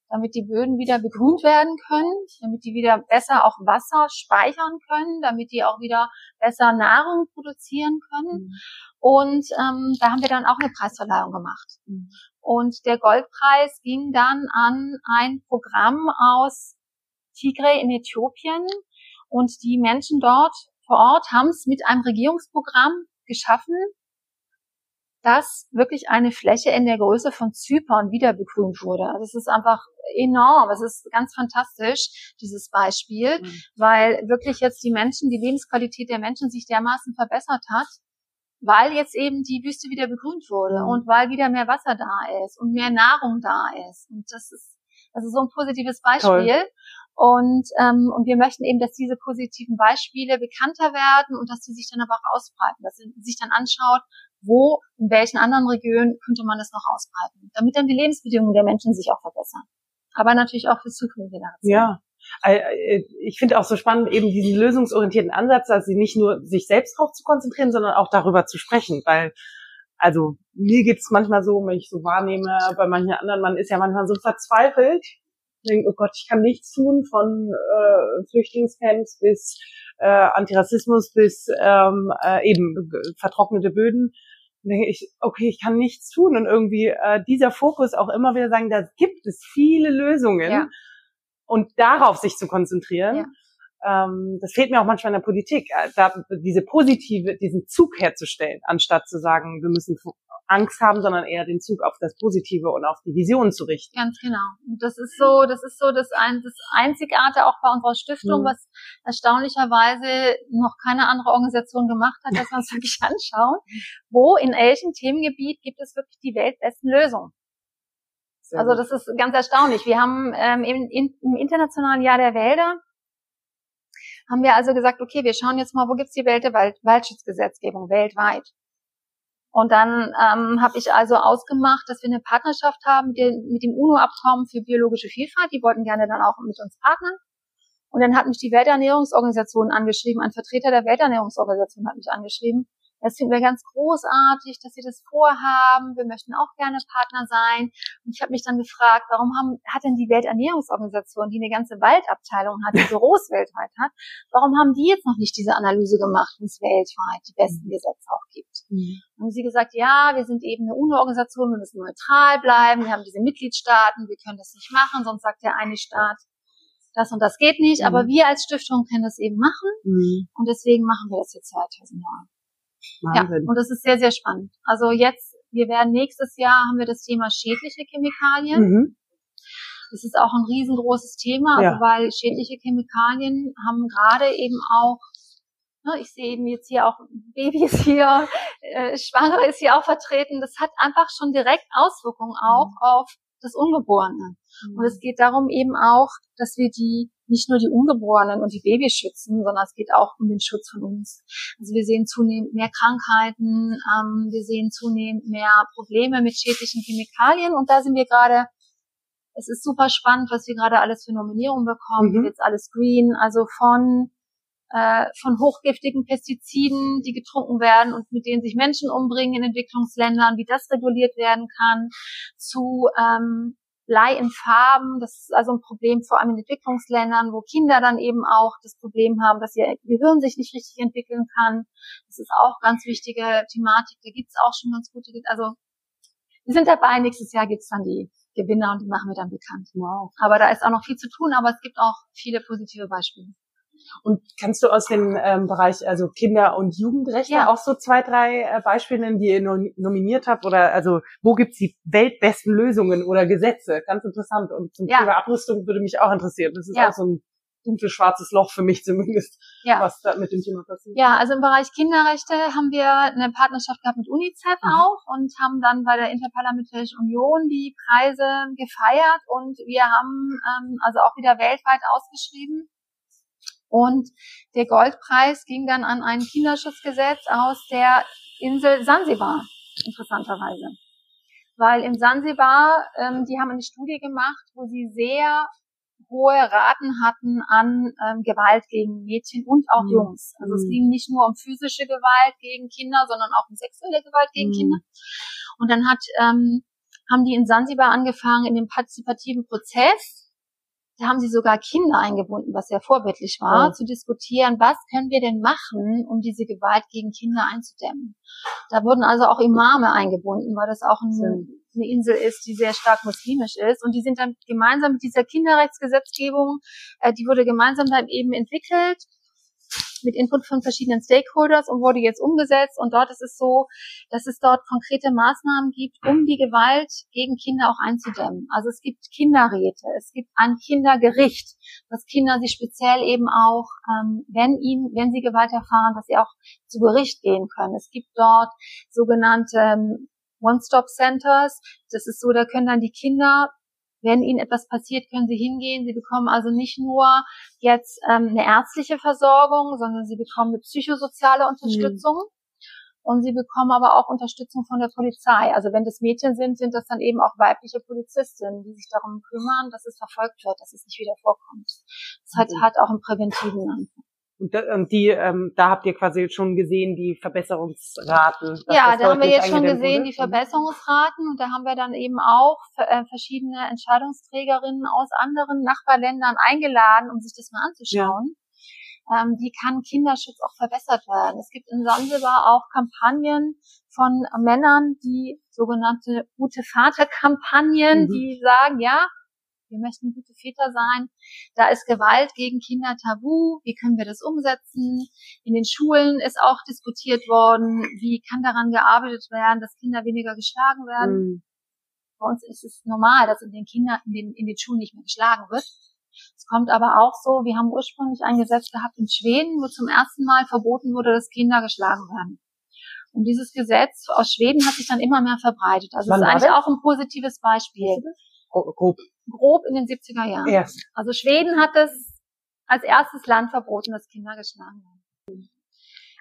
damit die Böden wieder begrünt werden können, damit die wieder besser auch Wasser speichern können, damit die auch wieder besser Nahrung produzieren können. Mhm. Und ähm, da haben wir dann auch eine Preisverleihung gemacht. Mhm. Und der Goldpreis ging dann an ein Programm aus Tigray in Äthiopien. Und die Menschen dort vor Ort haben es mit einem Regierungsprogramm geschaffen, dass wirklich eine Fläche in der Größe von Zypern wieder begrünt wurde. Also es ist einfach enorm. Es ist ganz fantastisch, dieses Beispiel, mhm. weil wirklich jetzt die Menschen, die Lebensqualität der Menschen sich dermaßen verbessert hat, weil jetzt eben die Wüste wieder begrünt wurde mhm. und weil wieder mehr Wasser da ist und mehr Nahrung da ist. Und das ist also so ein positives Beispiel. Toll. Und, ähm, und wir möchten eben, dass diese positiven Beispiele bekannter werden und dass sie sich dann aber auch ausbreiten, dass sie sich dann anschaut, wo, in welchen anderen Regionen könnte man das noch ausbreiten, damit dann die Lebensbedingungen der Menschen sich auch verbessern. Aber natürlich auch für zukünftige Generationen. Ja, äh, äh, ich finde auch so spannend, eben diesen lösungsorientierten Ansatz, dass sie nicht nur sich selbst drauf zu konzentrieren, sondern auch darüber zu sprechen, weil also mir geht's manchmal so, wenn ich so wahrnehme, bei manchen anderen, man ist ja manchmal so verzweifelt, denkt, oh Gott, ich kann nichts tun, von äh, Flüchtlingscamps bis äh, Antirassismus bis ähm, äh, eben vertrocknete Böden. Denke ich, okay, ich kann nichts tun und irgendwie äh, dieser Fokus auch immer wieder sagen, da gibt es viele Lösungen ja. und darauf sich zu konzentrieren. Ja ähm, das fehlt mir auch manchmal in der Politik, äh, da diese positive, diesen Zug herzustellen, anstatt zu sagen, wir müssen Angst haben, sondern eher den Zug auf das Positive und auf die Vision zu richten. Ganz genau. Und das ist so, das ist so das, ein, das Einzigartige auch bei unserer Stiftung, mhm. was erstaunlicherweise noch keine andere Organisation gemacht hat, dass wir uns wirklich anschauen, wo in welchem Themengebiet gibt es wirklich die weltbesten Lösungen. Sehr also das ist ganz erstaunlich. Wir haben ähm, im, im Internationalen Jahr der Wälder haben wir also gesagt, okay, wir schauen jetzt mal, wo gibt's die Welt Wald Waldschutzgesetzgebung weltweit. Und dann ähm, habe ich also ausgemacht, dass wir eine Partnerschaft haben mit dem, mit dem UNO-Abkommen für biologische Vielfalt. Die wollten gerne dann auch mit uns partnern. Und dann hat mich die Welternährungsorganisation angeschrieben, ein Vertreter der Welternährungsorganisation hat mich angeschrieben das finden wir ganz großartig, dass Sie das vorhaben. Wir möchten auch gerne Partner sein. Und ich habe mich dann gefragt, warum haben, hat denn die Welternährungsorganisation, die eine ganze Waldabteilung hat, die Büros weltweit hat, warum haben die jetzt noch nicht diese Analyse gemacht, wenn es weltweit die besten mhm. Gesetze auch gibt? Mhm. Haben sie gesagt, ja, wir sind eben eine UNO-Organisation, wir müssen neutral bleiben, wir haben diese Mitgliedstaaten, wir können das nicht machen, sonst sagt der eine Staat, das und das geht nicht, mhm. aber wir als Stiftung können das eben machen mhm. und deswegen machen wir das jetzt 2009. Wahnsinn. Ja, und das ist sehr, sehr spannend. Also jetzt, wir werden nächstes Jahr haben wir das Thema schädliche Chemikalien. Mhm. Das ist auch ein riesengroßes Thema, also ja. weil schädliche Chemikalien haben gerade eben auch ne, ich sehe eben jetzt hier auch Babys hier, äh, Schwangere ist hier auch vertreten. Das hat einfach schon direkt Auswirkungen auch mhm. auf das Ungeborene. Mhm. Und es geht darum eben auch, dass wir die nicht nur die Ungeborenen und die Babys schützen, sondern es geht auch um den Schutz von uns. Also wir sehen zunehmend mehr Krankheiten, ähm, wir sehen zunehmend mehr Probleme mit schädlichen Chemikalien und da sind wir gerade es ist super spannend, was wir gerade alles für Nominierungen bekommen. Mhm. Jetzt alles green, also von äh, von hochgiftigen Pestiziden, die getrunken werden und mit denen sich Menschen umbringen in Entwicklungsländern, wie das reguliert werden kann, zu ähm, Blei in Farben. Das ist also ein Problem vor allem in Entwicklungsländern, wo Kinder dann eben auch das Problem haben, dass ihr Gehirn sich nicht richtig entwickeln kann. Das ist auch ganz wichtige Thematik. Da gibt's auch schon ganz gute, also wir sind dabei, nächstes Jahr gibt's dann die Gewinner und die machen wir dann bekannt. Wow. Aber da ist auch noch viel zu tun, aber es gibt auch viele positive Beispiele. Und kannst du aus dem ähm, Bereich also Kinder- und Jugendrechte ja. auch so zwei, drei äh, Beispiele nennen, die ihr nominiert habt? Oder also wo gibt's die weltbesten Lösungen oder Gesetze? Ganz interessant. Und zum ja. Thema Abrüstung würde mich auch interessieren. Das ist ja. auch so ein dunkles schwarzes Loch für mich zumindest, ja. was da mit dem Thema passiert. Ja, also im Bereich Kinderrechte haben wir eine Partnerschaft gehabt mit UNICEF mhm. auch und haben dann bei der Interparlamentarischen Union die Preise gefeiert und wir haben ähm, also auch wieder weltweit ausgeschrieben und der Goldpreis ging dann an ein Kinderschutzgesetz aus der Insel Sansibar, interessanterweise. Weil in Sansibar, ähm, die haben eine Studie gemacht, wo sie sehr hohe Raten hatten an ähm, Gewalt gegen Mädchen und auch mhm. Jungs. Also es mhm. ging nicht nur um physische Gewalt gegen Kinder, sondern auch um sexuelle Gewalt gegen mhm. Kinder. Und dann hat, ähm, haben die in Sansibar angefangen, in dem partizipativen Prozess da haben sie sogar Kinder eingebunden, was sehr vorbildlich war, oh. zu diskutieren, was können wir denn machen, um diese Gewalt gegen Kinder einzudämmen. Da wurden also auch Imame eingebunden, weil das auch ein, eine Insel ist, die sehr stark muslimisch ist. Und die sind dann gemeinsam mit dieser Kinderrechtsgesetzgebung, äh, die wurde gemeinsam dann eben entwickelt mit Input von verschiedenen Stakeholders und wurde jetzt umgesetzt. Und dort ist es so, dass es dort konkrete Maßnahmen gibt, um die Gewalt gegen Kinder auch einzudämmen. Also es gibt Kinderräte, es gibt ein Kindergericht, dass Kinder sich speziell eben auch, ähm, wenn ihnen, wenn sie Gewalt erfahren, dass sie auch zu Gericht gehen können. Es gibt dort sogenannte ähm, One-Stop-Centers. Das ist so, da können dann die Kinder wenn ihnen etwas passiert, können sie hingehen. Sie bekommen also nicht nur jetzt ähm, eine ärztliche Versorgung, sondern sie bekommen eine psychosoziale Unterstützung. Mhm. Und sie bekommen aber auch Unterstützung von der Polizei. Also wenn das Mädchen sind, sind das dann eben auch weibliche Polizistinnen, die sich darum kümmern, dass es verfolgt wird, dass es nicht wieder vorkommt. Das hat, mhm. hat auch einen präventiven Anfang. Und, die, ähm, da habt ihr quasi schon gesehen, die Verbesserungsraten. Ja, da haben wir jetzt schon gesehen, wurde. die Verbesserungsraten. Und da haben wir dann eben auch äh, verschiedene Entscheidungsträgerinnen aus anderen Nachbarländern eingeladen, um sich das mal anzuschauen. Ja. ähm, wie kann Kinderschutz auch verbessert werden. Es gibt in Sansibar auch Kampagnen von Männern, die sogenannte gute Vater-Kampagnen, mhm. die sagen, ja, wir möchten gute Väter sein. Da ist Gewalt gegen Kinder tabu. Wie können wir das umsetzen? In den Schulen ist auch diskutiert worden, wie kann daran gearbeitet werden, dass Kinder weniger geschlagen werden. Mhm. Bei uns ist es normal, dass in den Kindern, in den, in den Schulen nicht mehr geschlagen wird. Es kommt aber auch so, wir haben ursprünglich ein Gesetz gehabt in Schweden, wo zum ersten Mal verboten wurde, dass Kinder geschlagen werden. Und dieses Gesetz aus Schweden hat sich dann immer mehr verbreitet. Also es ist eigentlich auch ein positives Beispiel. Grob. Grob in den 70er Jahren. Erst. Also Schweden hat es als erstes Land verboten, dass Kinder geschlagen werden.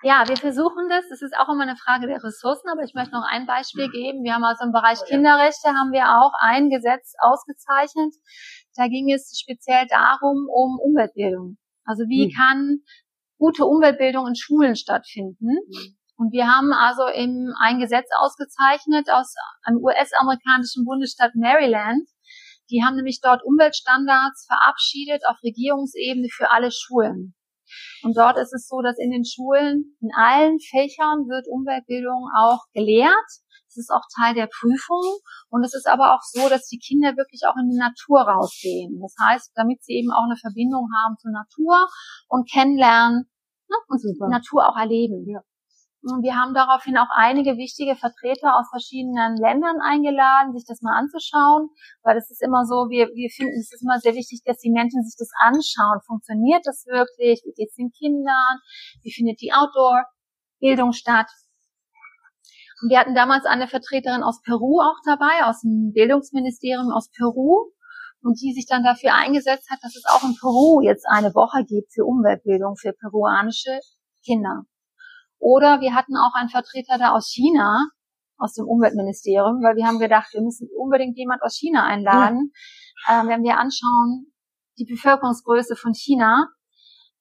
Ja, wir versuchen das. Das ist auch immer eine Frage der Ressourcen, aber ich möchte noch ein Beispiel geben. Wir haben also im Bereich Kinderrechte haben wir auch ein Gesetz ausgezeichnet. Da ging es speziell darum, um Umweltbildung. Also wie hm. kann gute Umweltbildung in Schulen stattfinden? Hm. Und wir haben also eben ein Gesetz ausgezeichnet aus einem US-amerikanischen Bundesstaat Maryland. Die haben nämlich dort Umweltstandards verabschiedet auf Regierungsebene für alle Schulen. Und dort ist es so, dass in den Schulen in allen Fächern wird Umweltbildung auch gelehrt. Es ist auch Teil der Prüfung. Und es ist aber auch so, dass die Kinder wirklich auch in die Natur rausgehen. Das heißt, damit sie eben auch eine Verbindung haben zur Natur und kennenlernen ne, und Super. die Natur auch erleben. Ja. Wir haben daraufhin auch einige wichtige Vertreter aus verschiedenen Ländern eingeladen, sich das mal anzuschauen, weil es ist immer so, wir, wir finden, es ist immer sehr wichtig, dass die Menschen sich das anschauen. Funktioniert das wirklich? Wie geht es den Kindern? Wie findet die Outdoor-Bildung statt? Und wir hatten damals eine Vertreterin aus Peru auch dabei, aus dem Bildungsministerium aus Peru, und die sich dann dafür eingesetzt hat, dass es auch in Peru jetzt eine Woche gibt für Umweltbildung für peruanische Kinder. Oder wir hatten auch einen Vertreter da aus China, aus dem Umweltministerium, weil wir haben gedacht, wir müssen unbedingt jemand aus China einladen. Ja. Ähm, wenn wir anschauen, die Bevölkerungsgröße von China.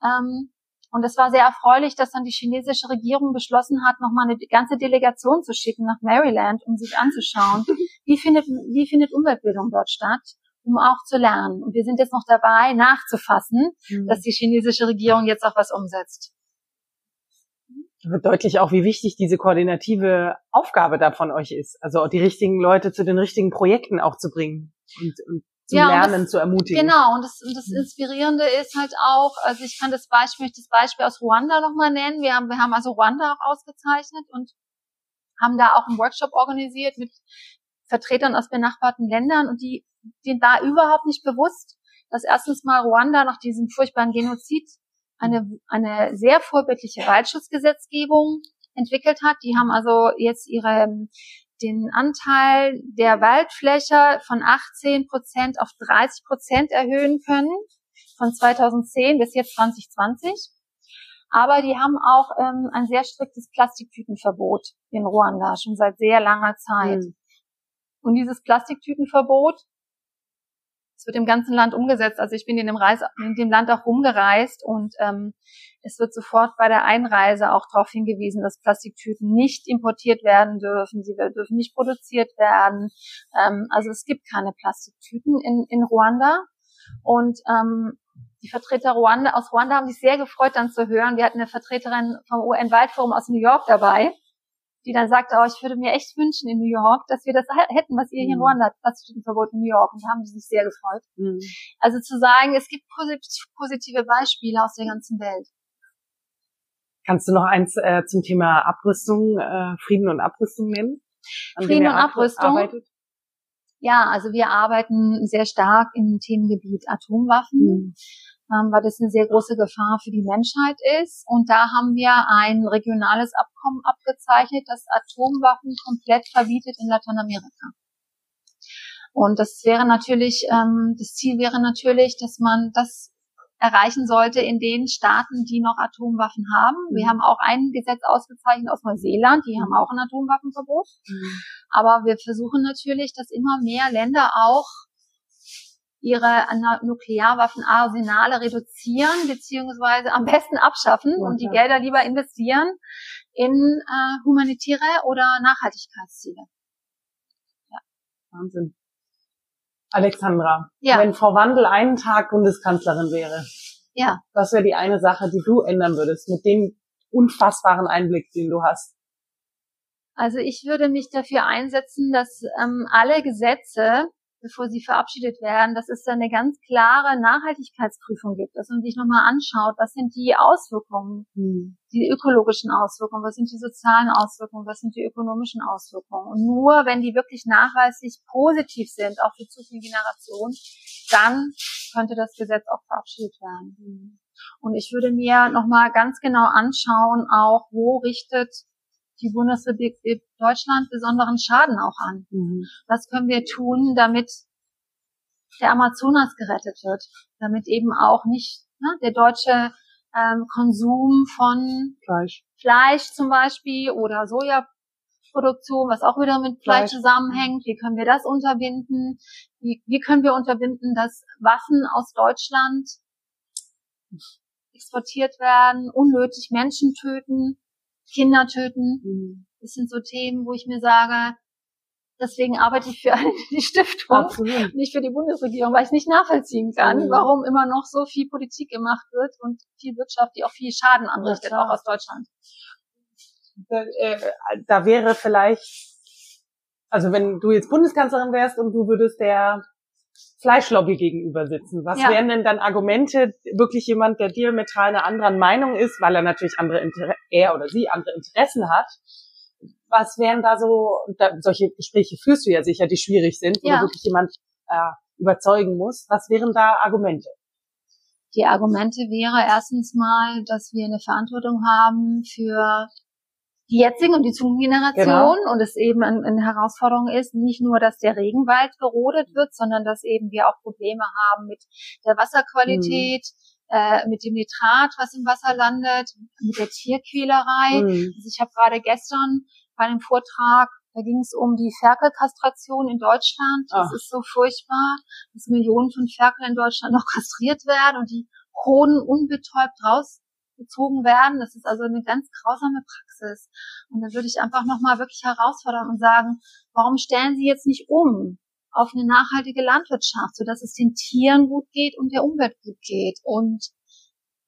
Ähm, und es war sehr erfreulich, dass dann die chinesische Regierung beschlossen hat, nochmal eine ganze Delegation zu schicken nach Maryland, um sich anzuschauen, wie findet, wie findet Umweltbildung dort statt, um auch zu lernen. Und wir sind jetzt noch dabei, nachzufassen, mhm. dass die chinesische Regierung jetzt auch was umsetzt deutlich auch, wie wichtig diese koordinative Aufgabe da von euch ist. Also die richtigen Leute zu den richtigen Projekten auch zu bringen und, und zum ja, Lernen das, zu ermutigen. Genau, und das, und das Inspirierende ist halt auch, also ich kann das Beispiel, das Beispiel aus Ruanda nochmal nennen. Wir haben, wir haben also Ruanda auch ausgezeichnet und haben da auch einen Workshop organisiert mit Vertretern aus benachbarten Ländern und die, denen war überhaupt nicht bewusst, dass erstens mal Ruanda nach diesem furchtbaren Genozid eine, eine sehr vorbildliche Waldschutzgesetzgebung entwickelt hat. Die haben also jetzt ihre, den Anteil der Waldfläche von 18 Prozent auf 30 Prozent erhöhen können, von 2010 bis jetzt 2020. Aber die haben auch ähm, ein sehr striktes Plastiktütenverbot in Ruanda, schon seit sehr langer Zeit. Mhm. Und dieses Plastiktütenverbot es wird im ganzen Land umgesetzt. Also ich bin in dem, Reise, in dem Land auch rumgereist und ähm, es wird sofort bei der Einreise auch darauf hingewiesen, dass Plastiktüten nicht importiert werden dürfen, sie dürfen nicht produziert werden. Ähm, also es gibt keine Plastiktüten in, in Ruanda. Und ähm, die Vertreter Ruanda, aus Ruanda haben sich sehr gefreut, dann zu hören. Wir hatten eine Vertreterin vom UN-Waldforum aus New York dabei die dann sagte, oh, ich würde mir echt wünschen in New York, dass wir das hätten, was ihr hier in mhm. Ruanda habt, Plastiktütenverbot in New York. Und da haben sie sich sehr gefreut. Mhm. Also zu sagen, es gibt positive Beispiele aus der ganzen Welt. Kannst du noch eins äh, zum Thema Abrüstung, äh, Frieden und Abrüstung nennen? Frieden und Abrüstung. Arbeitet? Ja, also wir arbeiten sehr stark im Themengebiet Atomwaffen. Mhm ähm, weil das eine sehr große Gefahr für die Menschheit ist. Und da haben wir ein regionales Abkommen abgezeichnet, das Atomwaffen komplett verbietet in Lateinamerika. Und das wäre natürlich, ähm, das Ziel wäre natürlich, dass man das erreichen sollte in den Staaten, die noch Atomwaffen haben. Wir mhm. haben auch ein Gesetz ausgezeichnet aus Neuseeland, die haben auch ein Atomwaffenverbot. Mhm. Aber wir versuchen natürlich, dass immer mehr Länder auch ihre Nuklearwaffenarsenale reduzieren beziehungsweise am besten abschaffen und die Gelder lieber investieren in äh, humanitäre oder Nachhaltigkeitsziele. Ja. Wahnsinn. Alexandra, ja. wenn Frau Wandel einen Tag Bundeskanzlerin wäre, Ja. Was wäre die eine Sache, die du ändern würdest mit dem unfassbaren Einblick, den du hast? Also ich würde mich dafür einsetzen, dass ähm, alle Gesetze, bevor sie verabschiedet werden, dass es da eine ganz klare Nachhaltigkeitsprüfung gibt, dass man sich nochmal anschaut, was sind die Auswirkungen, hm. die ökologischen Auswirkungen, was sind die sozialen Auswirkungen, was sind die ökonomischen Auswirkungen. Und nur wenn die wirklich nachweislich positiv sind, auch für zukünftige Generationen, dann könnte das Gesetz auch verabschiedet werden. Hm. Und ich würde mir nochmal ganz genau anschauen, auch wo richtet die Bundesrepublik Deutschland besonderen Schaden auch an. Mhm. Was können wir tun, damit der Amazonas gerettet wird, damit eben auch nicht ne, der deutsche ähm, Konsum von Fleisch. Fleisch zum Beispiel oder Sojaproduktion, was auch wieder mit Fleisch, Fleisch zusammenhängt. Wie können wir das unterbinden? Wie, wie können wir unterbinden, dass Waffen aus Deutschland exportiert werden, unnötig Menschen töten? Kinder töten. Mhm. Das sind so Themen, wo ich mir sage, deswegen arbeite ich für die Stiftung, Absolut. nicht für die Bundesregierung, weil ich nicht nachvollziehen kann, mhm. warum immer noch so viel Politik gemacht wird und viel Wirtschaft, die auch viel Schaden anrichtet, auch aus Deutschland. Da, äh, da wäre vielleicht, also wenn du jetzt Bundeskanzlerin wärst und du würdest der Fleischlobby gegenüber sitzen. Was ja. wären denn dann Argumente, wirklich jemand, der diametral einer anderen Meinung ist, weil er natürlich andere Inter er oder sie andere Interessen hat? Was wären da so, da, solche Gespräche führst du ja sicher, die schwierig sind, wo ja. wirklich jemand äh, überzeugen muss. Was wären da Argumente? Die Argumente wäre erstens mal, dass wir eine Verantwortung haben für die jetzigen und die zukünftige Generation genau. und es eben eine, eine Herausforderung ist, nicht nur, dass der Regenwald gerodet wird, sondern dass eben wir auch Probleme haben mit der Wasserqualität, mhm. äh, mit dem Nitrat, was im Wasser landet, mit der Tierquälerei. Mhm. Also ich habe gerade gestern bei einem Vortrag da ging es um die Ferkelkastration in Deutschland. Das Ach. ist so furchtbar, dass Millionen von Ferkeln in Deutschland noch kastriert werden und die Hoden unbetäubt raus gezogen werden. Das ist also eine ganz grausame Praxis. Und da würde ich einfach nochmal wirklich herausfordern und sagen, warum stellen Sie jetzt nicht um auf eine nachhaltige Landwirtschaft, sodass es den Tieren gut geht und der Umwelt gut geht? Und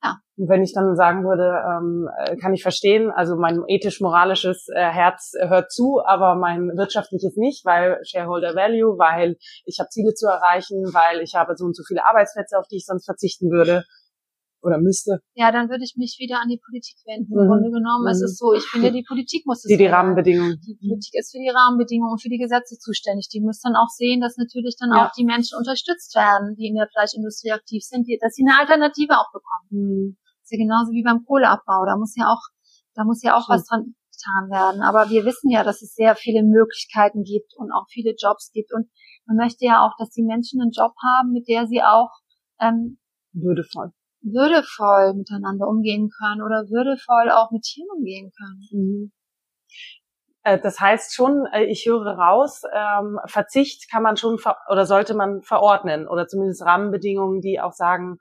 ja. Wenn ich dann sagen würde, ähm, äh, kann ich verstehen, also mein ethisch-moralisches äh, Herz hört zu, aber mein wirtschaftliches nicht, weil Shareholder Value, weil ich habe Ziele zu erreichen, weil ich habe so und so viele Arbeitsplätze, auf die ich sonst verzichten würde oder müsste. Ja, dann würde ich mich wieder an die Politik wenden. Mhm. Im Grunde genommen mhm. ist es so, ich finde, die Politik muss es Die, die Rahmenbedingungen. Die Politik ist für die Rahmenbedingungen und für die Gesetze zuständig. Die muss dann auch sehen, dass natürlich dann ja. auch die Menschen unterstützt werden, die in der Fleischindustrie aktiv sind, die, dass sie eine Alternative auch bekommen. Mhm. Das ist ja genauso wie beim Kohleabbau. Da muss ja auch, da muss ja auch was dran getan werden. Aber wir wissen ja, dass es sehr viele Möglichkeiten gibt und auch viele Jobs gibt. Und man möchte ja auch, dass die Menschen einen Job haben, mit der sie auch ähm, würdevoll würdevoll miteinander umgehen können oder würdevoll auch mit Tieren umgehen können. Mhm. Äh, das heißt schon, äh, ich höre raus, ähm, Verzicht kann man schon oder sollte man verordnen oder zumindest Rahmenbedingungen, die auch sagen,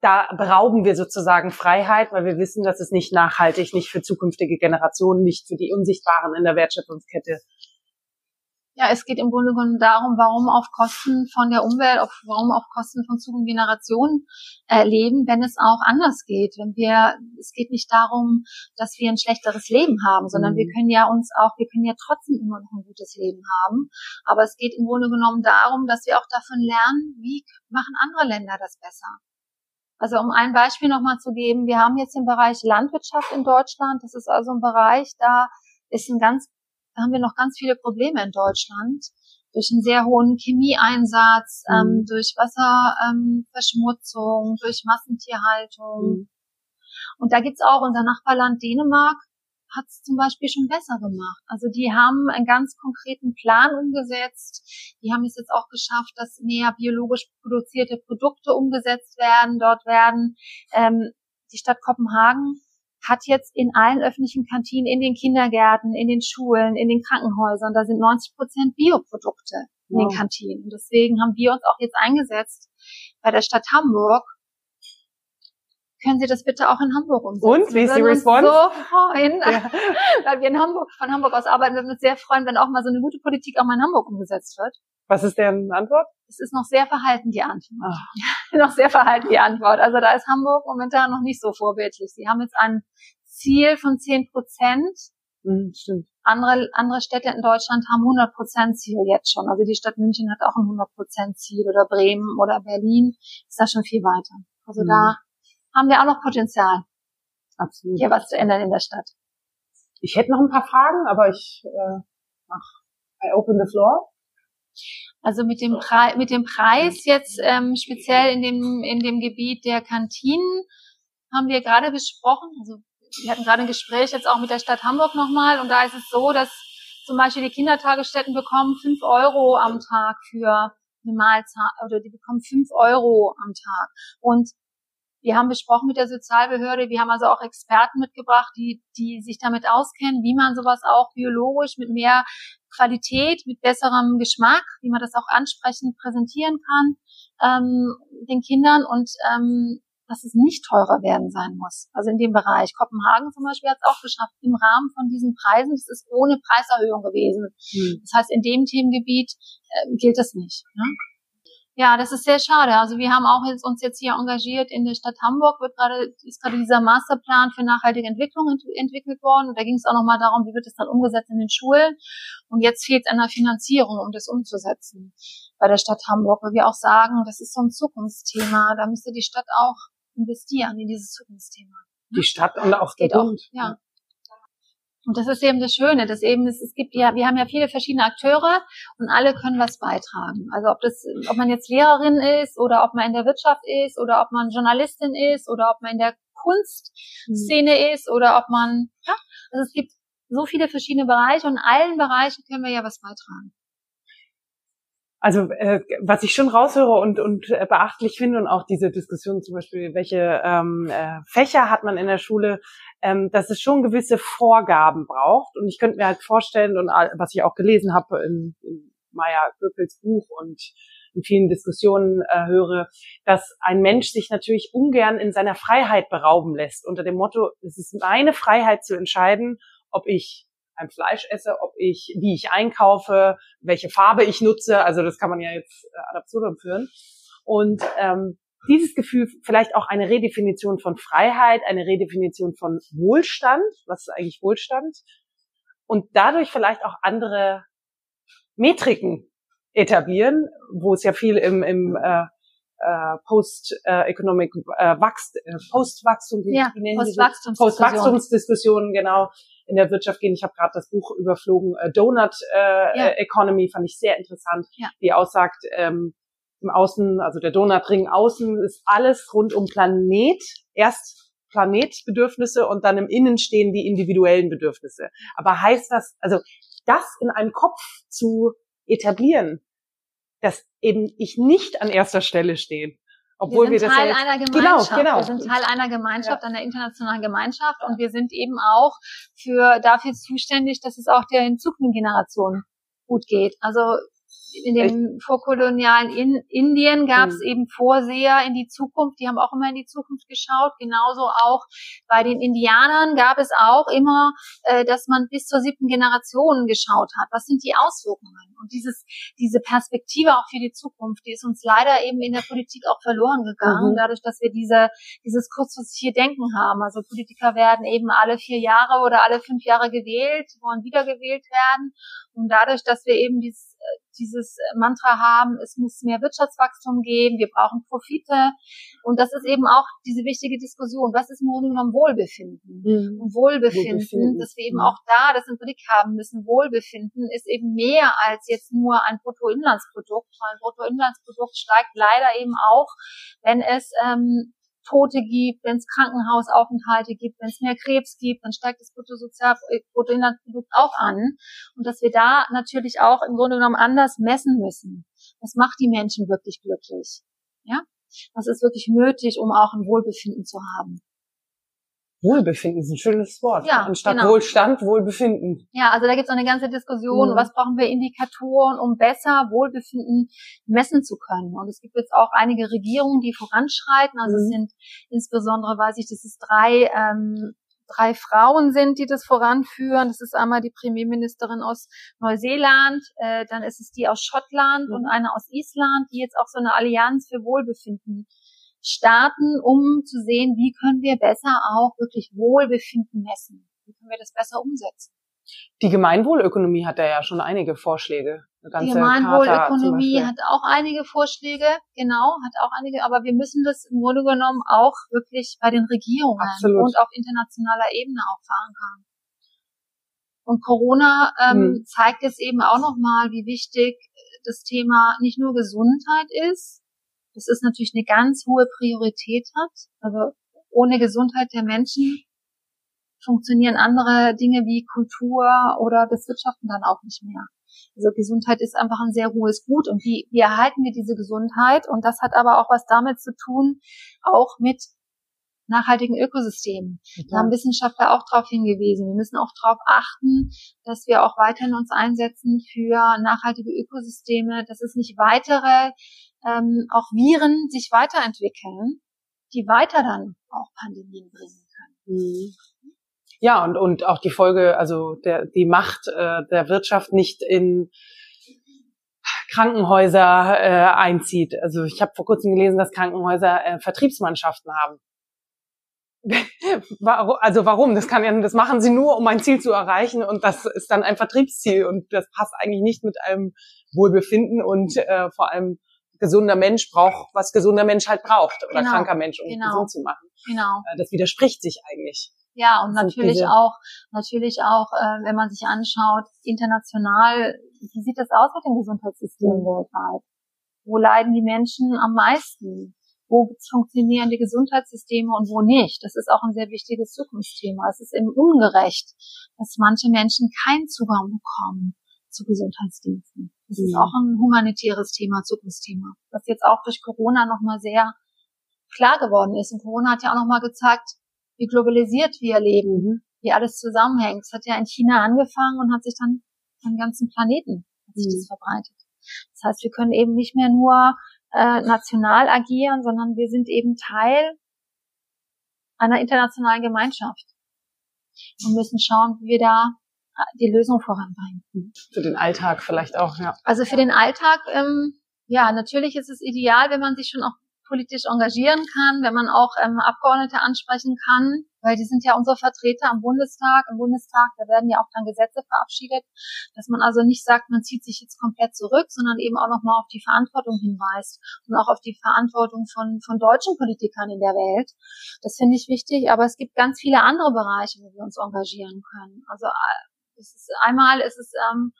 da berauben wir sozusagen Freiheit, weil wir wissen, dass es nicht nachhaltig, nicht für zukünftige Generationen, nicht für die Unsichtbaren in der Wertschöpfungskette ja, es geht im Grunde genommen darum, warum auf Kosten von der Umwelt, auf, warum auf Kosten von zukünftigen Generationen äh, leben, wenn es auch anders geht. Wenn wir, es geht nicht darum, dass wir ein schlechteres Leben haben, sondern mhm. wir können ja uns auch, wir können ja trotzdem immer noch ein gutes Leben haben. Aber es geht im Grunde genommen darum, dass wir auch davon lernen, wie machen andere Länder das besser. Also um ein Beispiel nochmal zu geben, wir haben jetzt den Bereich Landwirtschaft in Deutschland. Das ist also ein Bereich, da ist ein ganz da haben wir noch ganz viele Probleme in Deutschland durch einen sehr hohen Chemieeinsatz, mhm. ähm, durch Wasserverschmutzung, ähm, durch Massentierhaltung. Mhm. Und da gibt's auch unser Nachbarland Dänemark, hat es zum Beispiel schon besser gemacht. Also die haben einen ganz konkreten Plan umgesetzt. Die haben es jetzt auch geschafft, dass mehr biologisch produzierte Produkte umgesetzt werden. Dort werden ähm, die Stadt Kopenhagen hat jetzt in allen öffentlichen Kantinen, in den Kindergärten, in den Schulen, in den Krankenhäusern, da sind 90 Prozent Bioprodukte in wow. den Kantinen. Und deswegen haben wir uns auch jetzt eingesetzt bei der Stadt Hamburg. Können Sie das bitte auch in Hamburg umsetzen? Und wie ist die Response? so freuen, ja. weil wir in Hamburg von Hamburg aus arbeiten. Wir würden uns sehr freuen, wenn auch mal so eine gute Politik auch mal in Hamburg umgesetzt wird. Was ist deren Antwort? Es ist noch sehr verhalten, die Antwort. Ach. Noch sehr verhalten die Antwort. Also da ist Hamburg momentan noch nicht so vorbildlich. Sie haben jetzt ein Ziel von 10 Prozent. Mhm, stimmt. Andere, andere Städte in Deutschland haben 100 Prozent Ziel jetzt schon. Also die Stadt München hat auch ein 100 Prozent Ziel oder Bremen oder Berlin ist da schon viel weiter. Also mhm. da haben wir auch noch Potenzial. Absolut. Hier was zu ändern in der Stadt. Ich hätte noch ein paar Fragen, aber ich äh, mach I open the floor. Also mit dem, Pre mit dem Preis jetzt ähm, speziell in dem, in dem Gebiet der Kantinen haben wir gerade besprochen. Also wir hatten gerade ein Gespräch jetzt auch mit der Stadt Hamburg nochmal und da ist es so, dass zum Beispiel die Kindertagesstätten bekommen fünf Euro am Tag für eine Mahlzeit oder die bekommen fünf Euro am Tag. Und wir haben besprochen mit der Sozialbehörde, wir haben also auch Experten mitgebracht, die, die sich damit auskennen, wie man sowas auch biologisch mit mehr Qualität, mit besserem Geschmack, wie man das auch ansprechend präsentieren kann, ähm, den Kindern und ähm, dass es nicht teurer werden sein muss. Also in dem Bereich. Kopenhagen zum Beispiel hat es auch geschafft, im Rahmen von diesen Preisen, das ist ohne Preiserhöhung gewesen. Hm. Das heißt, in dem Themengebiet äh, gilt das nicht. Ne? Ja, das ist sehr schade. Also wir haben auch jetzt, uns jetzt hier engagiert in der Stadt Hamburg, wird gerade, ist gerade dieser Masterplan für nachhaltige Entwicklung ent entwickelt worden. Und da ging es auch nochmal darum, wie wird das dann umgesetzt in den Schulen. Und jetzt fehlt es an der Finanzierung, um das umzusetzen bei der Stadt Hamburg, weil wir auch sagen, das ist so ein Zukunftsthema. Da müsste die Stadt auch investieren in dieses Zukunftsthema. Die Stadt und auch der Bund. Auch, ja. Und das ist eben das Schöne, dass eben es, es gibt ja, wir haben ja viele verschiedene Akteure und alle können was beitragen. Also ob das, ob man jetzt Lehrerin ist oder ob man in der Wirtschaft ist oder ob man Journalistin ist oder ob man in der Kunstszene mhm. ist oder ob man, ja, also es gibt so viele verschiedene Bereiche und in allen Bereichen können wir ja was beitragen. Also äh, was ich schon raushöre und, und äh, beachtlich finde und auch diese Diskussion zum Beispiel, welche ähm, äh, Fächer hat man in der Schule, ähm, dass es schon gewisse Vorgaben braucht. Und ich könnte mir halt vorstellen, und was ich auch gelesen habe in, in Maya Göppels Buch und in vielen Diskussionen äh, höre, dass ein Mensch sich natürlich ungern in seiner Freiheit berauben lässt, unter dem Motto, es ist meine Freiheit zu entscheiden, ob ich ein Fleisch esse, ob ich, wie ich einkaufe, welche Farbe ich nutze. Also das kann man ja jetzt äh, ad absurdum führen. Und ähm, dieses Gefühl, vielleicht auch eine Redefinition von Freiheit, eine Redefinition von Wohlstand, was ist eigentlich Wohlstand, und dadurch vielleicht auch andere Metriken etablieren, wo es ja viel im, im äh, äh, Post-Economic äh, Wachst, äh, Post-Wachstum, ja, Post-Wachstumsdiskussionen, genau, in der Wirtschaft gehen. Ich habe gerade das Buch überflogen, äh, Donut äh, ja. Economy, fand ich sehr interessant, ja. die aussagt, ähm, im Außen, also der Donutring außen ist alles rund um Planet. Erst Planetbedürfnisse und dann im Innen stehen die individuellen Bedürfnisse. Aber heißt das, also das in einem Kopf zu etablieren, dass eben ich nicht an erster Stelle stehe, obwohl wir, sind wir Teil das einer Gemeinschaft. Genau, genau. Wir sind Teil einer Gemeinschaft, ja. einer internationalen Gemeinschaft und wir sind eben auch für dafür zuständig, dass es auch der zukünftigen Generation gut geht. Also in dem vorkolonialen in Indien gab es mhm. eben Vorseher in die Zukunft, die haben auch immer in die Zukunft geschaut. Genauso auch bei den Indianern gab es auch immer, äh, dass man bis zur siebten Generation geschaut hat. Was sind die Auswirkungen? Und dieses, diese Perspektive auch für die Zukunft, die ist uns leider eben in der Politik auch verloren gegangen, mhm. dadurch, dass wir diese, dieses kurzfristige Denken haben. Also Politiker werden eben alle vier Jahre oder alle fünf Jahre gewählt, wollen wiedergewählt werden. Und dadurch, dass wir eben dieses, dieses Mantra haben, es muss mehr Wirtschaftswachstum geben, wir brauchen Profite. Und das ist eben auch diese wichtige Diskussion. Was ist im Grunde genommen Wohlbefinden? Mhm. Und Wohlbefinden, Wohlbefinden, dass wir eben auch da das im Blick haben müssen. Wohlbefinden ist eben mehr als jetzt nur ein Bruttoinlandsprodukt. Ein Bruttoinlandsprodukt steigt leider eben auch, wenn es ähm, Tote gibt, wenn es Krankenhausaufenthalte gibt, wenn es mehr Krebs gibt, dann steigt das Bruttosozial Bruttoinlandsprodukt auch an. Und dass wir da natürlich auch im Grunde genommen anders messen müssen. Was macht die Menschen wirklich glücklich? Ja? Was ist wirklich nötig, um auch ein Wohlbefinden zu haben? Wohlbefinden ist ein schönes Wort. Ja, Anstatt genau. Wohlstand, Wohlbefinden. Ja, also da gibt es eine ganze Diskussion, mhm. was brauchen wir Indikatoren, um besser Wohlbefinden messen zu können. Und es gibt jetzt auch einige Regierungen, die voranschreiten. Also mhm. es sind insbesondere, weiß ich, dass es drei, ähm, drei Frauen sind, die das voranführen. Das ist einmal die Premierministerin aus Neuseeland, äh, dann ist es die aus Schottland mhm. und eine aus Island, die jetzt auch so eine Allianz für Wohlbefinden starten, um zu sehen, wie können wir besser auch wirklich Wohlbefinden messen? Wie können wir das besser umsetzen? Die Gemeinwohlökonomie hat da ja schon einige Vorschläge. Die Gemeinwohlökonomie hat auch einige Vorschläge, genau, hat auch einige, aber wir müssen das im Grunde genommen auch wirklich bei den Regierungen Absolut. und auf internationaler Ebene auch verankern. Und Corona ähm, hm. zeigt es eben auch nochmal, wie wichtig das Thema nicht nur Gesundheit ist, das ist natürlich eine ganz hohe Priorität hat. Also ohne Gesundheit der Menschen funktionieren andere Dinge wie Kultur oder das Wirtschaften dann auch nicht mehr. Also Gesundheit ist einfach ein sehr hohes Gut und wie, wie erhalten wir diese Gesundheit? Und das hat aber auch was damit zu tun, auch mit nachhaltigen Ökosystemen. Ja. Da haben Wissenschaftler auch darauf hingewiesen. Wir müssen auch darauf achten, dass wir auch weiterhin uns einsetzen für nachhaltige Ökosysteme, dass es nicht weitere ähm, auch Viren sich weiterentwickeln, die weiter dann auch Pandemien bringen können. Mhm. Ja, und, und auch die Folge, also der, die Macht äh, der Wirtschaft nicht in Krankenhäuser äh, einzieht. Also ich habe vor kurzem gelesen, dass Krankenhäuser äh, Vertriebsmannschaften haben. also warum? Das kann ja, das machen sie nur, um ein Ziel zu erreichen und das ist dann ein Vertriebsziel und das passt eigentlich nicht mit einem Wohlbefinden und äh, vor allem gesunder Mensch braucht, was gesunder Mensch halt braucht oder genau. kranker Mensch, um genau. gesund zu machen. Genau. Äh, das widerspricht sich eigentlich. Ja, und natürlich auch, natürlich auch, äh, wenn man sich anschaut, international, wie sieht das aus mit dem Gesundheitssystem mhm. weltweit? Wo leiden die Menschen am meisten? Wo funktionieren die Gesundheitssysteme und wo nicht? Das ist auch ein sehr wichtiges Zukunftsthema. Es ist eben ungerecht, dass manche Menschen keinen Zugang bekommen zu Gesundheitsdiensten. Das mhm. ist auch ein humanitäres Thema, Zukunftsthema, was jetzt auch durch Corona nochmal sehr klar geworden ist. Und Corona hat ja auch nochmal gezeigt, wie globalisiert wir leben, mhm. wie alles zusammenhängt. Es hat ja in China angefangen und hat sich dann am ganzen Planeten hat sich mhm. das verbreitet. Das heißt, wir können eben nicht mehr nur äh, national agieren, sondern wir sind eben Teil einer internationalen Gemeinschaft und müssen schauen, wie wir da äh, die Lösung voranbringen. Für den Alltag vielleicht auch, ja. Also für den Alltag, ähm, ja, natürlich ist es ideal, wenn man sich schon auch politisch engagieren kann, wenn man auch ähm, Abgeordnete ansprechen kann, weil die sind ja unsere Vertreter am Bundestag. Im Bundestag, da werden ja auch dann Gesetze verabschiedet, dass man also nicht sagt, man zieht sich jetzt komplett zurück, sondern eben auch nochmal auf die Verantwortung hinweist und auch auf die Verantwortung von, von deutschen Politikern in der Welt. Das finde ich wichtig, aber es gibt ganz viele andere Bereiche, wo wir uns engagieren können. Also äh, es ist einmal ist es ähm,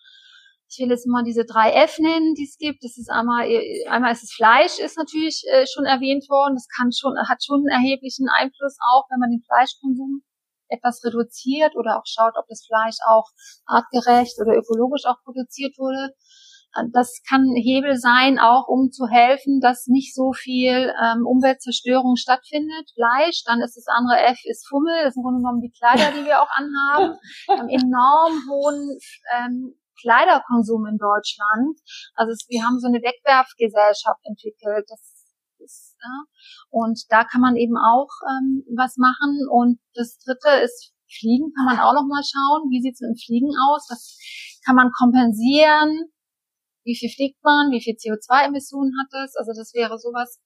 ich will jetzt mal diese drei F nennen, die es gibt. Das ist einmal, einmal ist es Fleisch, ist natürlich äh, schon erwähnt worden. Das kann schon, hat schon einen erheblichen Einfluss auch, wenn man den Fleischkonsum etwas reduziert oder auch schaut, ob das Fleisch auch artgerecht oder ökologisch auch produziert wurde. Das kann Hebel sein, auch um zu helfen, dass nicht so viel ähm, Umweltzerstörung stattfindet. Fleisch, dann ist das andere F ist Fummel, das sind im Grunde genommen die Kleider, die wir auch anhaben. Wir haben enorm hohen ähm, Kleiderkonsum in Deutschland. Also es, wir haben so eine Wegwerfgesellschaft entwickelt. Das ist, ja, und da kann man eben auch ähm, was machen. Und das Dritte ist Fliegen. Kann man auch noch mal schauen, wie sieht es mit dem Fliegen aus? Was kann man kompensieren? Wie viel fliegt man? Wie viel CO2-Emissionen hat es? Also das wäre sowas.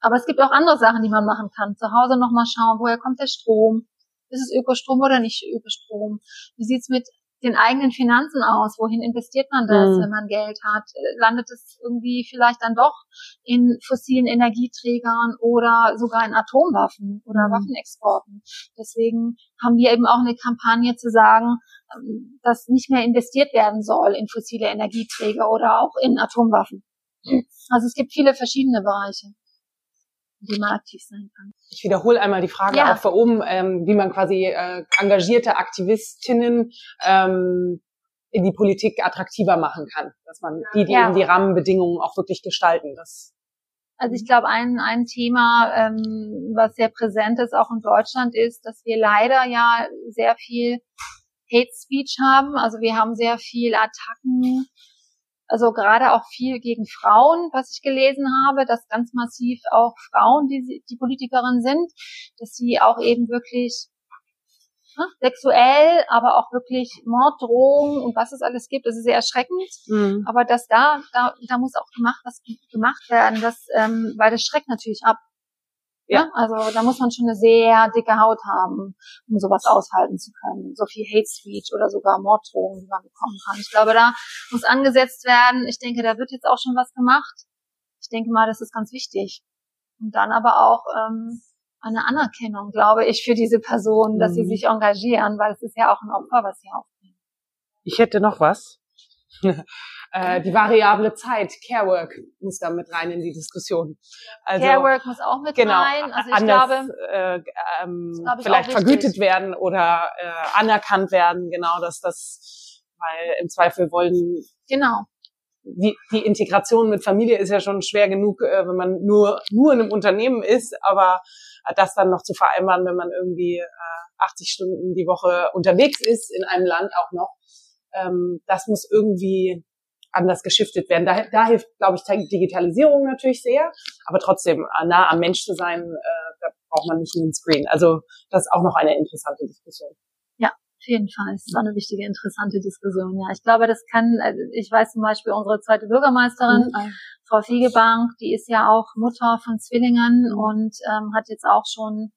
Aber es gibt auch andere Sachen, die man machen kann. Zu Hause noch mal schauen, woher kommt der Strom? Ist es Ökostrom oder nicht Ökostrom? Wie sieht's mit den eigenen Finanzen aus? Wohin investiert man das, mhm. wenn man Geld hat? Landet es irgendwie vielleicht dann doch in fossilen Energieträgern oder sogar in Atomwaffen oder mhm. Waffenexporten? Deswegen haben wir eben auch eine Kampagne zu sagen, ähm, dass nicht mehr investiert werden soll in fossile Energieträger oder auch in Atomwaffen. Also es gibt viele verschiedene Bereiche wie man aktiv sein kann. Ich wiederhole einmal die Frage ja. auch für oben, ähm, wie man quasi äh, engagierte Aktivistinnen ähm, in die Politik attraktiver machen kann, dass man die, die ja. eben die Rahmenbedingungen auch wirklich gestalten. Das also ich glaube, ein, ein Thema, ähm, was sehr präsent ist, auch in Deutschland, ist, dass wir leider ja sehr viel Hate Speech haben. Also wir haben sehr viel Attacken also gerade auch viel gegen Frauen, was ich gelesen habe, dass ganz massiv auch Frauen, die, die Politikerin sind, dass sie auch eben wirklich ne, sexuell, aber auch wirklich Morddrohungen und was es alles gibt, das ist sehr erschreckend. Mhm. Aber dass da, da, da muss auch gemacht, was gemacht werden, das, ähm, weil das schreckt natürlich ab. Ja. ja. Also da muss man schon eine sehr dicke Haut haben, um sowas aushalten zu können. So viel Hate Speech oder sogar Morddrohungen, die man bekommen kann. Ich glaube, da muss angesetzt werden. Ich denke, da wird jetzt auch schon was gemacht. Ich denke mal, das ist ganz wichtig. Und dann aber auch ähm, eine Anerkennung, glaube ich, für diese Personen, dass mhm. sie sich engagieren, weil es ist ja auch ein Opfer, was sie aufnehmen. Ich hätte noch was. Äh, die variable Zeit, Carework, muss da mit rein in die Diskussion. Also, Carework muss auch mit genau, rein. Also ich anders, glaube, äh, ähm, vielleicht vergütet werden oder äh, anerkannt werden, genau, dass das, weil im Zweifel wollen genau die, die Integration mit Familie ist ja schon schwer genug, äh, wenn man nur, nur in einem Unternehmen ist, aber das dann noch zu vereinbaren, wenn man irgendwie äh, 80 Stunden die Woche unterwegs ist in einem Land auch noch, ähm, das muss irgendwie anders geschiftet werden. Da, da hilft, glaube ich, Digitalisierung natürlich sehr, aber trotzdem äh, nah am Mensch zu sein, äh, da braucht man nicht nur ein Screen. Also das ist auch noch eine interessante Diskussion. Auf jeden Fall. Es ist auch eine wichtige, interessante Diskussion. Ja, ich glaube, das kann, also ich weiß zum Beispiel unsere zweite Bürgermeisterin, mhm. Frau Fiegebank, die ist ja auch Mutter von Zwillingen mhm. und ähm, hat jetzt auch schon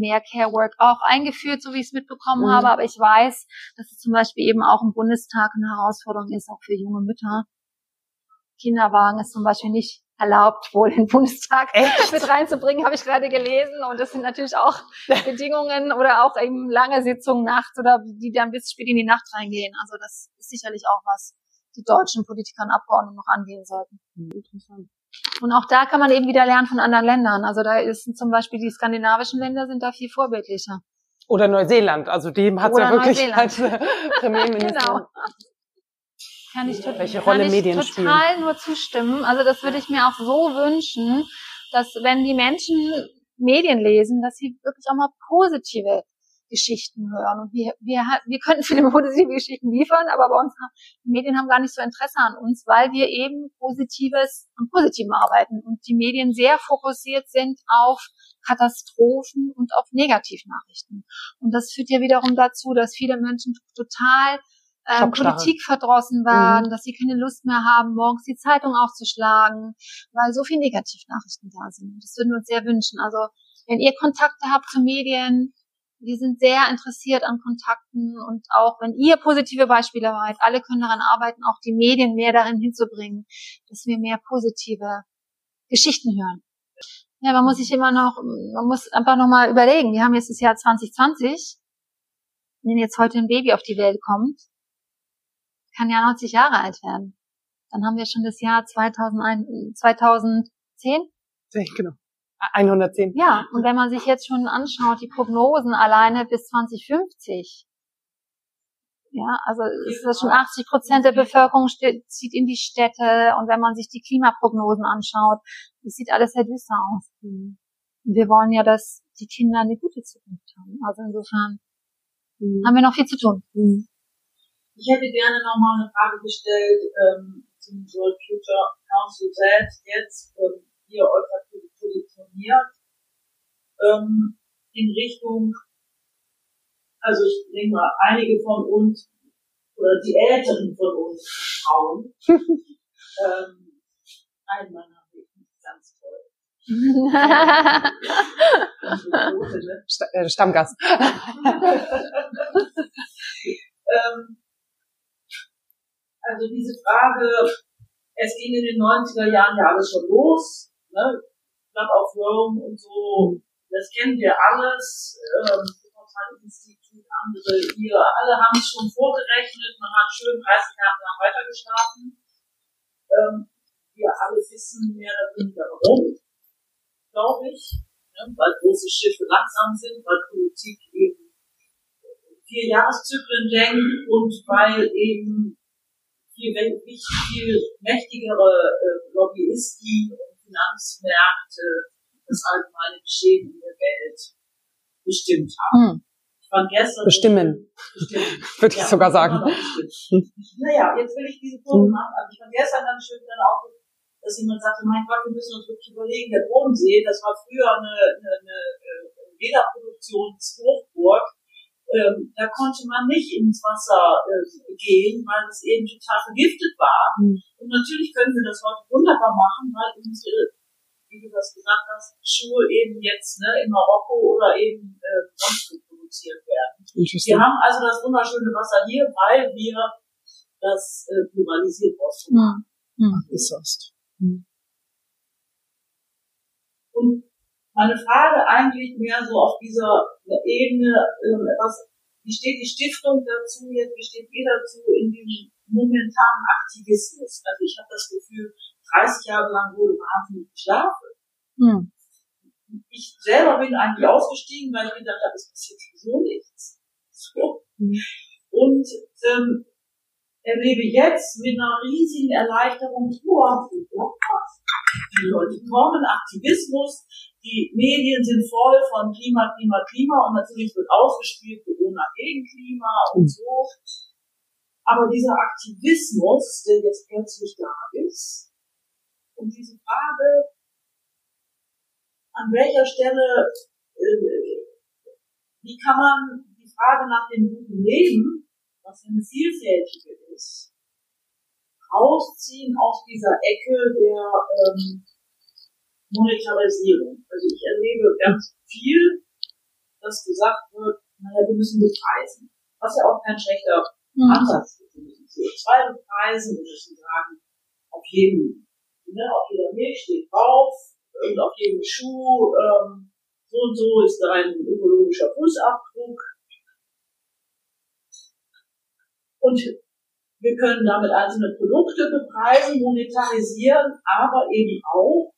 mehr Care Work auch eingeführt, so wie ich es mitbekommen mhm. habe. Aber ich weiß, dass es zum Beispiel eben auch im Bundestag eine Herausforderung ist, auch für junge Mütter. Kinderwagen ist zum Beispiel nicht erlaubt, wohl in den Bundestag Echt? mit reinzubringen, habe ich gerade gelesen. Und das sind natürlich auch Bedingungen oder auch eben lange Sitzungen nachts oder die dann bis spät in die Nacht reingehen. Also das ist sicherlich auch was die deutschen Politiker und Abgeordneten noch angehen sollten. Hm, interessant. Und auch da kann man eben wieder lernen von anderen Ländern. Also da ist zum Beispiel die skandinavischen Länder sind da viel vorbildlicher. Oder Neuseeland. Also dem hat ja wirklich als Premierminister. genau kann ich, Welche Rolle kann Medien ich total spielen. nur zustimmen. Also das würde ich mir auch so wünschen, dass wenn die Menschen Medien lesen, dass sie wirklich auch mal positive Geschichten hören. Und wir, wir, wir könnten viele positive Geschichten liefern, aber bei uns, die Medien haben gar nicht so Interesse an uns, weil wir eben Positives und Positiven arbeiten und die Medien sehr fokussiert sind auf Katastrophen und auf Negativnachrichten. Und das führt ja wiederum dazu, dass viele Menschen total ähm, Politik verdrossen waren, mhm. dass sie keine Lust mehr haben, morgens die Zeitung aufzuschlagen, weil so viele Negativnachrichten da sind. Das würden wir uns sehr wünschen. Also wenn ihr Kontakte habt zu Medien, wir sind sehr interessiert an Kontakten und auch wenn ihr positive Beispiele seid, alle können daran arbeiten, auch die Medien mehr darin hinzubringen, dass wir mehr positive Geschichten hören. Ja, man muss sich immer noch, man muss einfach nochmal überlegen. Wir haben jetzt das Jahr 2020. Wenn jetzt heute ein Baby auf die Welt kommt, kann ja 90 Jahre alt werden. Dann haben wir schon das Jahr 2001, 2010. Genau. 110. Ja, und wenn man sich jetzt schon anschaut, die Prognosen alleine bis 2050, ja, also ist das schon 80 Prozent der Bevölkerung zieht in die Städte und wenn man sich die Klimaprognosen anschaut, das sieht alles sehr düster aus. Und wir wollen ja, dass die Kinder eine gute Zukunft haben. Also insofern mhm. haben wir noch viel zu tun. Mhm. Ich hätte gerne nochmal eine Frage gestellt ähm, zum World Future Council selbst jetzt, ähm, wie ihr euch dafür positioniert, ähm, in Richtung, also ich denke mal, einige von uns oder die Älteren von uns Frauen, ähm, ein Mann habe ich nicht ganz toll. Äh, Stammgast. ähm, also diese Frage, es ging in den 90er Jahren ja alles schon los, ne? Club of Rome und so, das kennen wir alles, ähm, Institut, andere hier, alle haben es schon vorgerechnet, man hat schön 30 Jahre lang weitergeschlafen. Ähm, wir alle wissen mehr oder weniger warum, glaube ich, ne? weil große Schiffe langsam sind, weil Politik eben vier Jahreszyklen denkt und weil eben viel, viel mächtigere äh, Lobbyisten und Finanzmärkte das allgemeine Geschehen in der Welt bestimmt haben. Hm. Ich fand gestern bestimmen, bestimmen. würde ich ja, sogar sagen. Naja, jetzt will ich diese Kurve hm. machen. Also ich fand gestern ganz schön dann auch, dass jemand sagte, mein Gott, wir müssen uns wirklich überlegen, der Bodensee, das war früher eine, eine, eine äh, Lederproduktionshochburg ähm, da konnte man nicht ins Wasser äh, gehen, weil es eben total vergiftet war. Mhm. Und natürlich können wir das heute wunderbar machen, weil unsere wie du das gesagt hast, Schuhe eben jetzt ne, in Marokko oder eben äh, sonst produziert werden. Wir haben also das wunderschöne Wasser hier, weil wir das äh, pluralisiert auszumachen. Mhm. Mhm. Ist das. Mhm. Und meine Frage eigentlich mehr so auf dieser Ebene, äh, was, wie steht die Stiftung dazu jetzt, wie steht ihr dazu in diesem momentanen Aktivismus? Also ich habe das Gefühl, 30 Jahre lang wurde wahnsinnig geschlafen. Hm. Ich selber bin eigentlich ausgestiegen, weil ich gedacht habe, es passiert sowieso nichts. So. Hm. Und ähm, erlebe jetzt mit einer riesigen Erleichterung, die Leute kommen, Aktivismus, die Medien sind voll von Klima, Klima, Klima und natürlich wird ausgespielt Corona gegen Klima und so. Aber dieser Aktivismus, der jetzt plötzlich da ist, und diese Frage, an welcher Stelle, äh, wie kann man die Frage nach dem guten Leben, was eine vielfältige ist, rausziehen aus dieser Ecke der ähm, Monetarisierung. Also ich erlebe ganz viel, dass gesagt wird, naja, wir müssen bepreisen. Was ja auch kein schlechter mhm. Ansatz ist. Wir müssen CO2 bepreisen, wir müssen sagen, auf jedem, ne, auf jeder Milch steht drauf und auf jedem Schuh, ähm, so und so ist dein ökologischer Fußabdruck. Und wir können damit einzelne Produkte bepreisen, monetarisieren, aber eben auch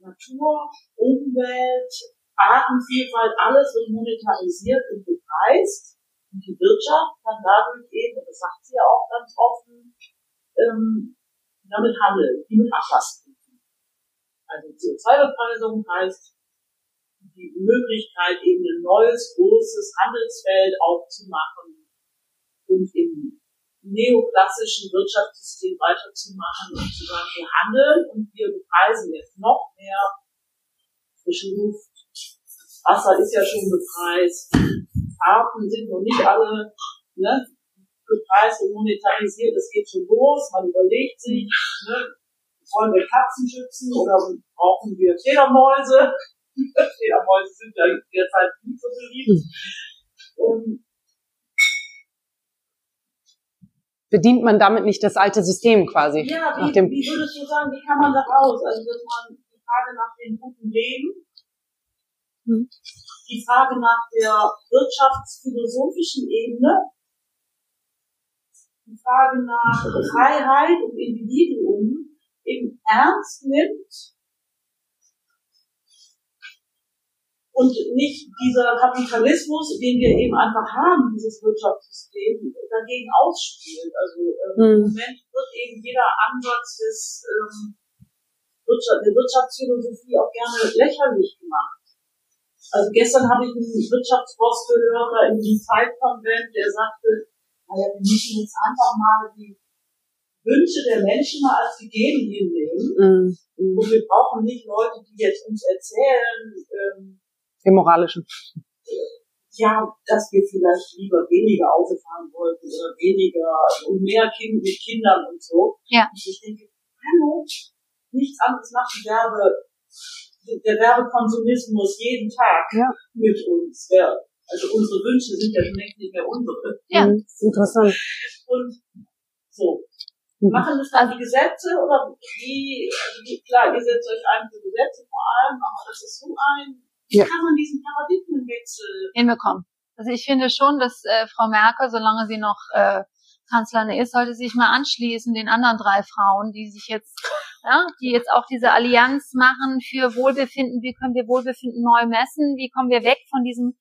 Natur, Umwelt, Artenvielfalt, alles wird monetarisiert und bepreist. Und die Wirtschaft kann dadurch eben, und das sagt sie ja auch ganz offen, ähm, damit handeln, die mit Ablasten. Also CO2-Bepreisung heißt die Möglichkeit, eben ein neues, großes Handelsfeld aufzumachen und im neoklassischen Wirtschaftssystem weiterzumachen und zu sagen, wir handeln und wir bepreisen jetzt noch mehr frische Luft. Wasser ist ja schon bepreist. Arten sind noch nicht alle ne, bepreist und monetarisiert. Es geht schon los. Man überlegt sich, ne, wollen wir Katzen schützen oder brauchen wir Fledermäuse? Fledermäuse sind ja derzeit nicht so beliebt. Um, bedient man damit nicht das alte System quasi. Ja, wie, dem wie würdest du sagen, wie kann man da raus? Also, dass man die Frage nach dem guten Leben, hm. die Frage nach der wirtschaftsphilosophischen Ebene, die Frage nach Freiheit und Individuum eben ernst nimmt und nicht dieser Kapitalismus, den wir eben einfach haben, dieses Wirtschaftssystem, dagegen ausspielt. Also ähm, mhm. im Moment wird eben jeder Ansatz des, ähm, Wirtschaft, der Wirtschaftsphilosophie auch gerne lächerlich gemacht. Also gestern habe ich einen Wirtschaftsboss gehört in diesem Zeitkonvent, der sagte, naja, wir müssen jetzt einfach mal die Wünsche der Menschen mal als gegeben hinnehmen. Mhm. Und wir brauchen nicht Leute, die jetzt uns erzählen, ähm, im moralischen. Ja, dass wir vielleicht lieber weniger Auto fahren wollten oder weniger und mehr Kinder mit Kindern und so. Ja. Und ich denke, hallo, nichts anderes macht die Werbe, der Werbekonsumismus jeden Tag ja. mit uns. Ja. Also unsere Wünsche sind ja schon längst nicht mehr unsere. Ja. Mhm, interessant. Und so. Mhm. Machen das dann die Gesetze oder wie, also wie, klar, ihr setzt euch ein für Gesetze vor allem, aber das ist so ein wie ja. kann man diesen Paradigmenwechsel hinbekommen? Also ich finde schon, dass äh, Frau Merkel, solange sie noch äh, Kanzlerin ist, sollte sich mal anschließen den anderen drei Frauen, die sich jetzt, ja, die jetzt auch diese Allianz machen für Wohlbefinden. Wie können wir Wohlbefinden neu messen? Wie kommen wir weg von diesem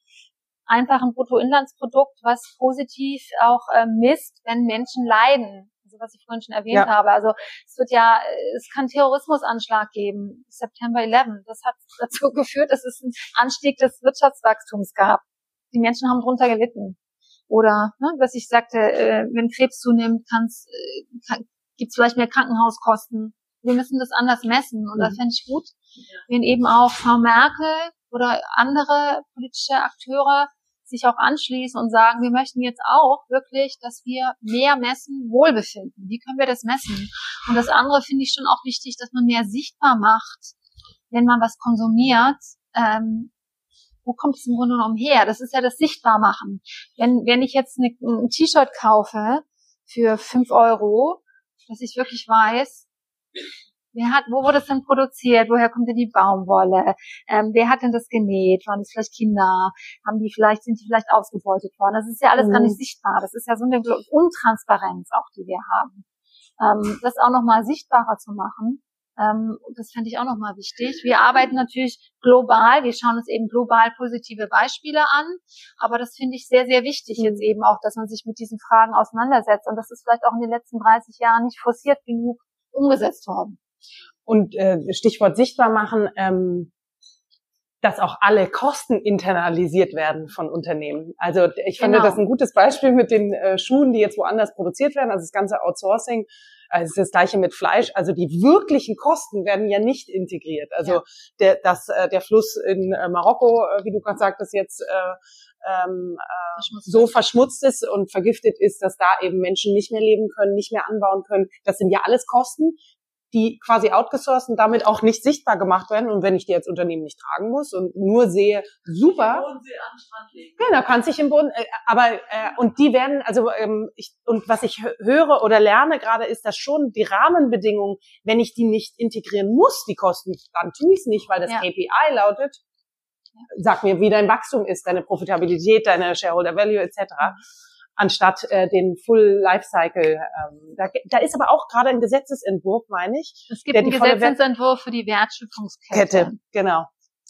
einfachen Bruttoinlandsprodukt, was positiv auch äh, misst, wenn Menschen leiden? Also was ich vorhin schon erwähnt ja. habe. Also es wird ja, es kann Terrorismusanschlag geben, September 11. Das hat dazu geführt, dass es einen Anstieg des Wirtschaftswachstums gab. Die Menschen haben drunter gelitten. Oder, ne, was ich sagte, äh, wenn Krebs zunimmt, kann's, äh, kann, gibt es vielleicht mehr Krankenhauskosten. Wir müssen das anders messen. Und mhm. das fände ich gut, wenn eben auch Frau Merkel oder andere politische Akteure sich auch anschließen und sagen, wir möchten jetzt auch wirklich, dass wir mehr messen Wohlbefinden. Wie können wir das messen? Und das andere finde ich schon auch wichtig, dass man mehr sichtbar macht, wenn man was konsumiert. Ähm, wo kommt es im Grunde genommen her? Das ist ja das Sichtbarmachen. Wenn, wenn ich jetzt eine, ein T-Shirt kaufe für fünf Euro, dass ich wirklich weiß, Wer hat, wo wurde es denn produziert? Woher kommt denn die Baumwolle? Ähm, wer hat denn das genäht? Waren es vielleicht Kinder? Haben die vielleicht, sind die vielleicht ausgebeutet worden? Das ist ja alles mhm. gar nicht sichtbar. Das ist ja so eine Untransparenz auch, die wir haben. Ähm, das auch nochmal sichtbarer zu machen, ähm, das fände ich auch nochmal wichtig. Wir arbeiten natürlich global. Wir schauen uns eben global positive Beispiele an. Aber das finde ich sehr, sehr wichtig mhm. jetzt eben auch, dass man sich mit diesen Fragen auseinandersetzt. Und das ist vielleicht auch in den letzten 30 Jahren nicht forciert genug umgesetzt worden. Und äh, Stichwort sichtbar machen, ähm, dass auch alle Kosten internalisiert werden von Unternehmen. Also ich finde genau. das ein gutes Beispiel mit den äh, Schuhen, die jetzt woanders produziert werden, also das ganze Outsourcing. Also es ist das gleiche mit Fleisch. Also die wirklichen Kosten werden ja nicht integriert. Also ja. der, dass äh, der Fluss in äh, Marokko, äh, wie du gerade sagtest, jetzt äh, ähm, äh, so verschmutzt ist und vergiftet ist, dass da eben Menschen nicht mehr leben können, nicht mehr anbauen können. Das sind ja alles Kosten, die quasi outgesourced und damit auch nicht sichtbar gemacht werden. Und wenn ich die als Unternehmen nicht tragen muss und nur sehe, super. Genau, kann sich im Boden, äh, aber äh, und die werden, also ähm, ich, und was ich höre oder lerne gerade, ist, dass schon die Rahmenbedingungen, wenn ich die nicht integrieren muss, die Kosten, dann tue ich es nicht, weil das ja. KPI lautet, sag mir, wie dein Wachstum ist, deine Profitabilität, deine Shareholder Value etc anstatt äh, den Full Lifecycle. Ähm, da, da ist aber auch gerade ein Gesetzesentwurf, meine ich. Es gibt einen Gesetzesentwurf für die Wertschöpfungskette. Kette, genau.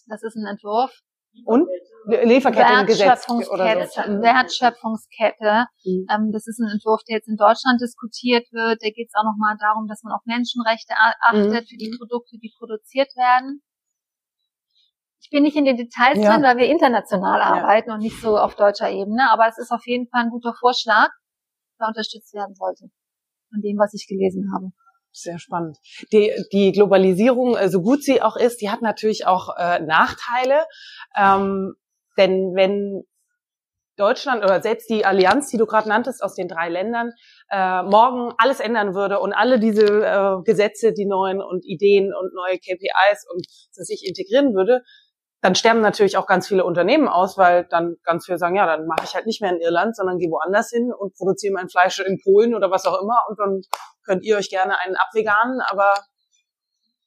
Das ist ein Entwurf. Und Lieferkettengesetz oder so. Wertschöpfungskette. Mhm. Ähm, das ist ein Entwurf, der jetzt in Deutschland diskutiert wird. Da geht es auch nochmal darum, dass man auf Menschenrechte achtet mhm. für die Produkte, die produziert werden. Ich bin nicht in den Details ja. drin, weil wir international arbeiten und nicht so auf deutscher Ebene, aber es ist auf jeden Fall ein guter Vorschlag, der unterstützt werden sollte. Von dem, was ich gelesen habe. Sehr spannend. Die, die Globalisierung, äh, so gut sie auch ist, die hat natürlich auch äh, Nachteile. Ähm, denn wenn Deutschland oder selbst die Allianz, die du gerade nanntest, aus den drei Ländern, äh, morgen alles ändern würde und alle diese äh, Gesetze, die neuen und Ideen und neue KPIs und sich integrieren würde, dann sterben natürlich auch ganz viele Unternehmen aus, weil dann ganz viele sagen, ja, dann mache ich halt nicht mehr in Irland, sondern gehe woanders hin und produziere mein Fleisch in Polen oder was auch immer und dann könnt ihr euch gerne einen abveganen, aber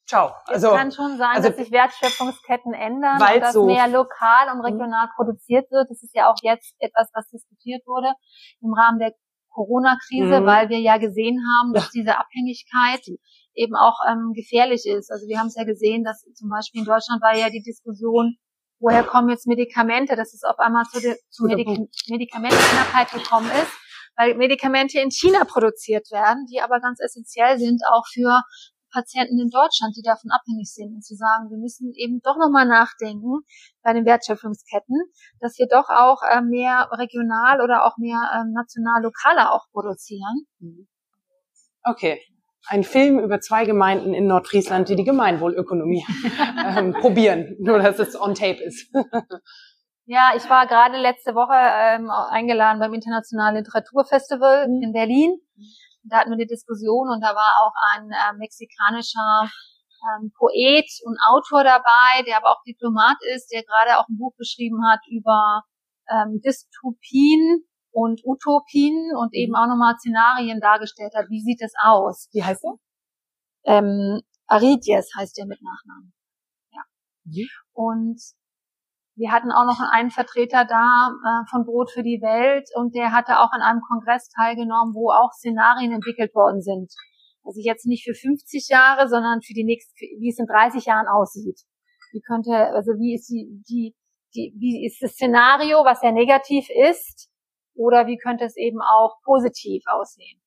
ciao. Also, es kann schon sein, also, dass sich Wertschöpfungsketten ändern und dass so mehr lokal und regional mhm. produziert wird. Das ist ja auch jetzt etwas, was diskutiert wurde im Rahmen der Corona-Krise, mhm. weil wir ja gesehen haben, dass ja. diese Abhängigkeit eben auch ähm, gefährlich ist. Also wir haben es ja gesehen, dass zum Beispiel in Deutschland war ja die Diskussion, woher kommen jetzt Medikamente, dass es auf einmal zu, de, zu Medik Medikamentenknappheit gekommen ist, weil Medikamente in China produziert werden, die aber ganz essentiell sind auch für Patienten in Deutschland, die davon abhängig sind und zu sagen, wir müssen eben doch nochmal nachdenken bei den Wertschöpfungsketten, dass wir doch auch äh, mehr regional oder auch mehr ähm, national lokaler auch produzieren. Okay, ein Film über zwei Gemeinden in Nordfriesland, die die Gemeinwohlökonomie ähm, probieren, nur dass es on tape ist. ja, ich war gerade letzte Woche ähm, eingeladen beim Internationalen Literaturfestival mhm. in Berlin. Da hatten wir eine Diskussion und da war auch ein äh, mexikanischer ähm, Poet und Autor dabei, der aber auch Diplomat ist, der gerade auch ein Buch geschrieben hat über ähm, Dystopien und Utopien und eben mhm. auch nochmal Szenarien dargestellt hat. Wie sieht es aus? Wie heißt er? Ähm, Aridies heißt der mit Nachnamen. Ja. Mhm. Und wir hatten auch noch einen Vertreter da äh, von Brot für die Welt und der hatte auch an einem Kongress teilgenommen, wo auch Szenarien entwickelt worden sind. Also jetzt nicht für 50 Jahre, sondern für die nächsten, wie es in 30 Jahren aussieht. Wie könnte, also wie ist die, die, die wie ist das Szenario, was ja negativ ist, oder wie könnte es eben auch positiv aussehen.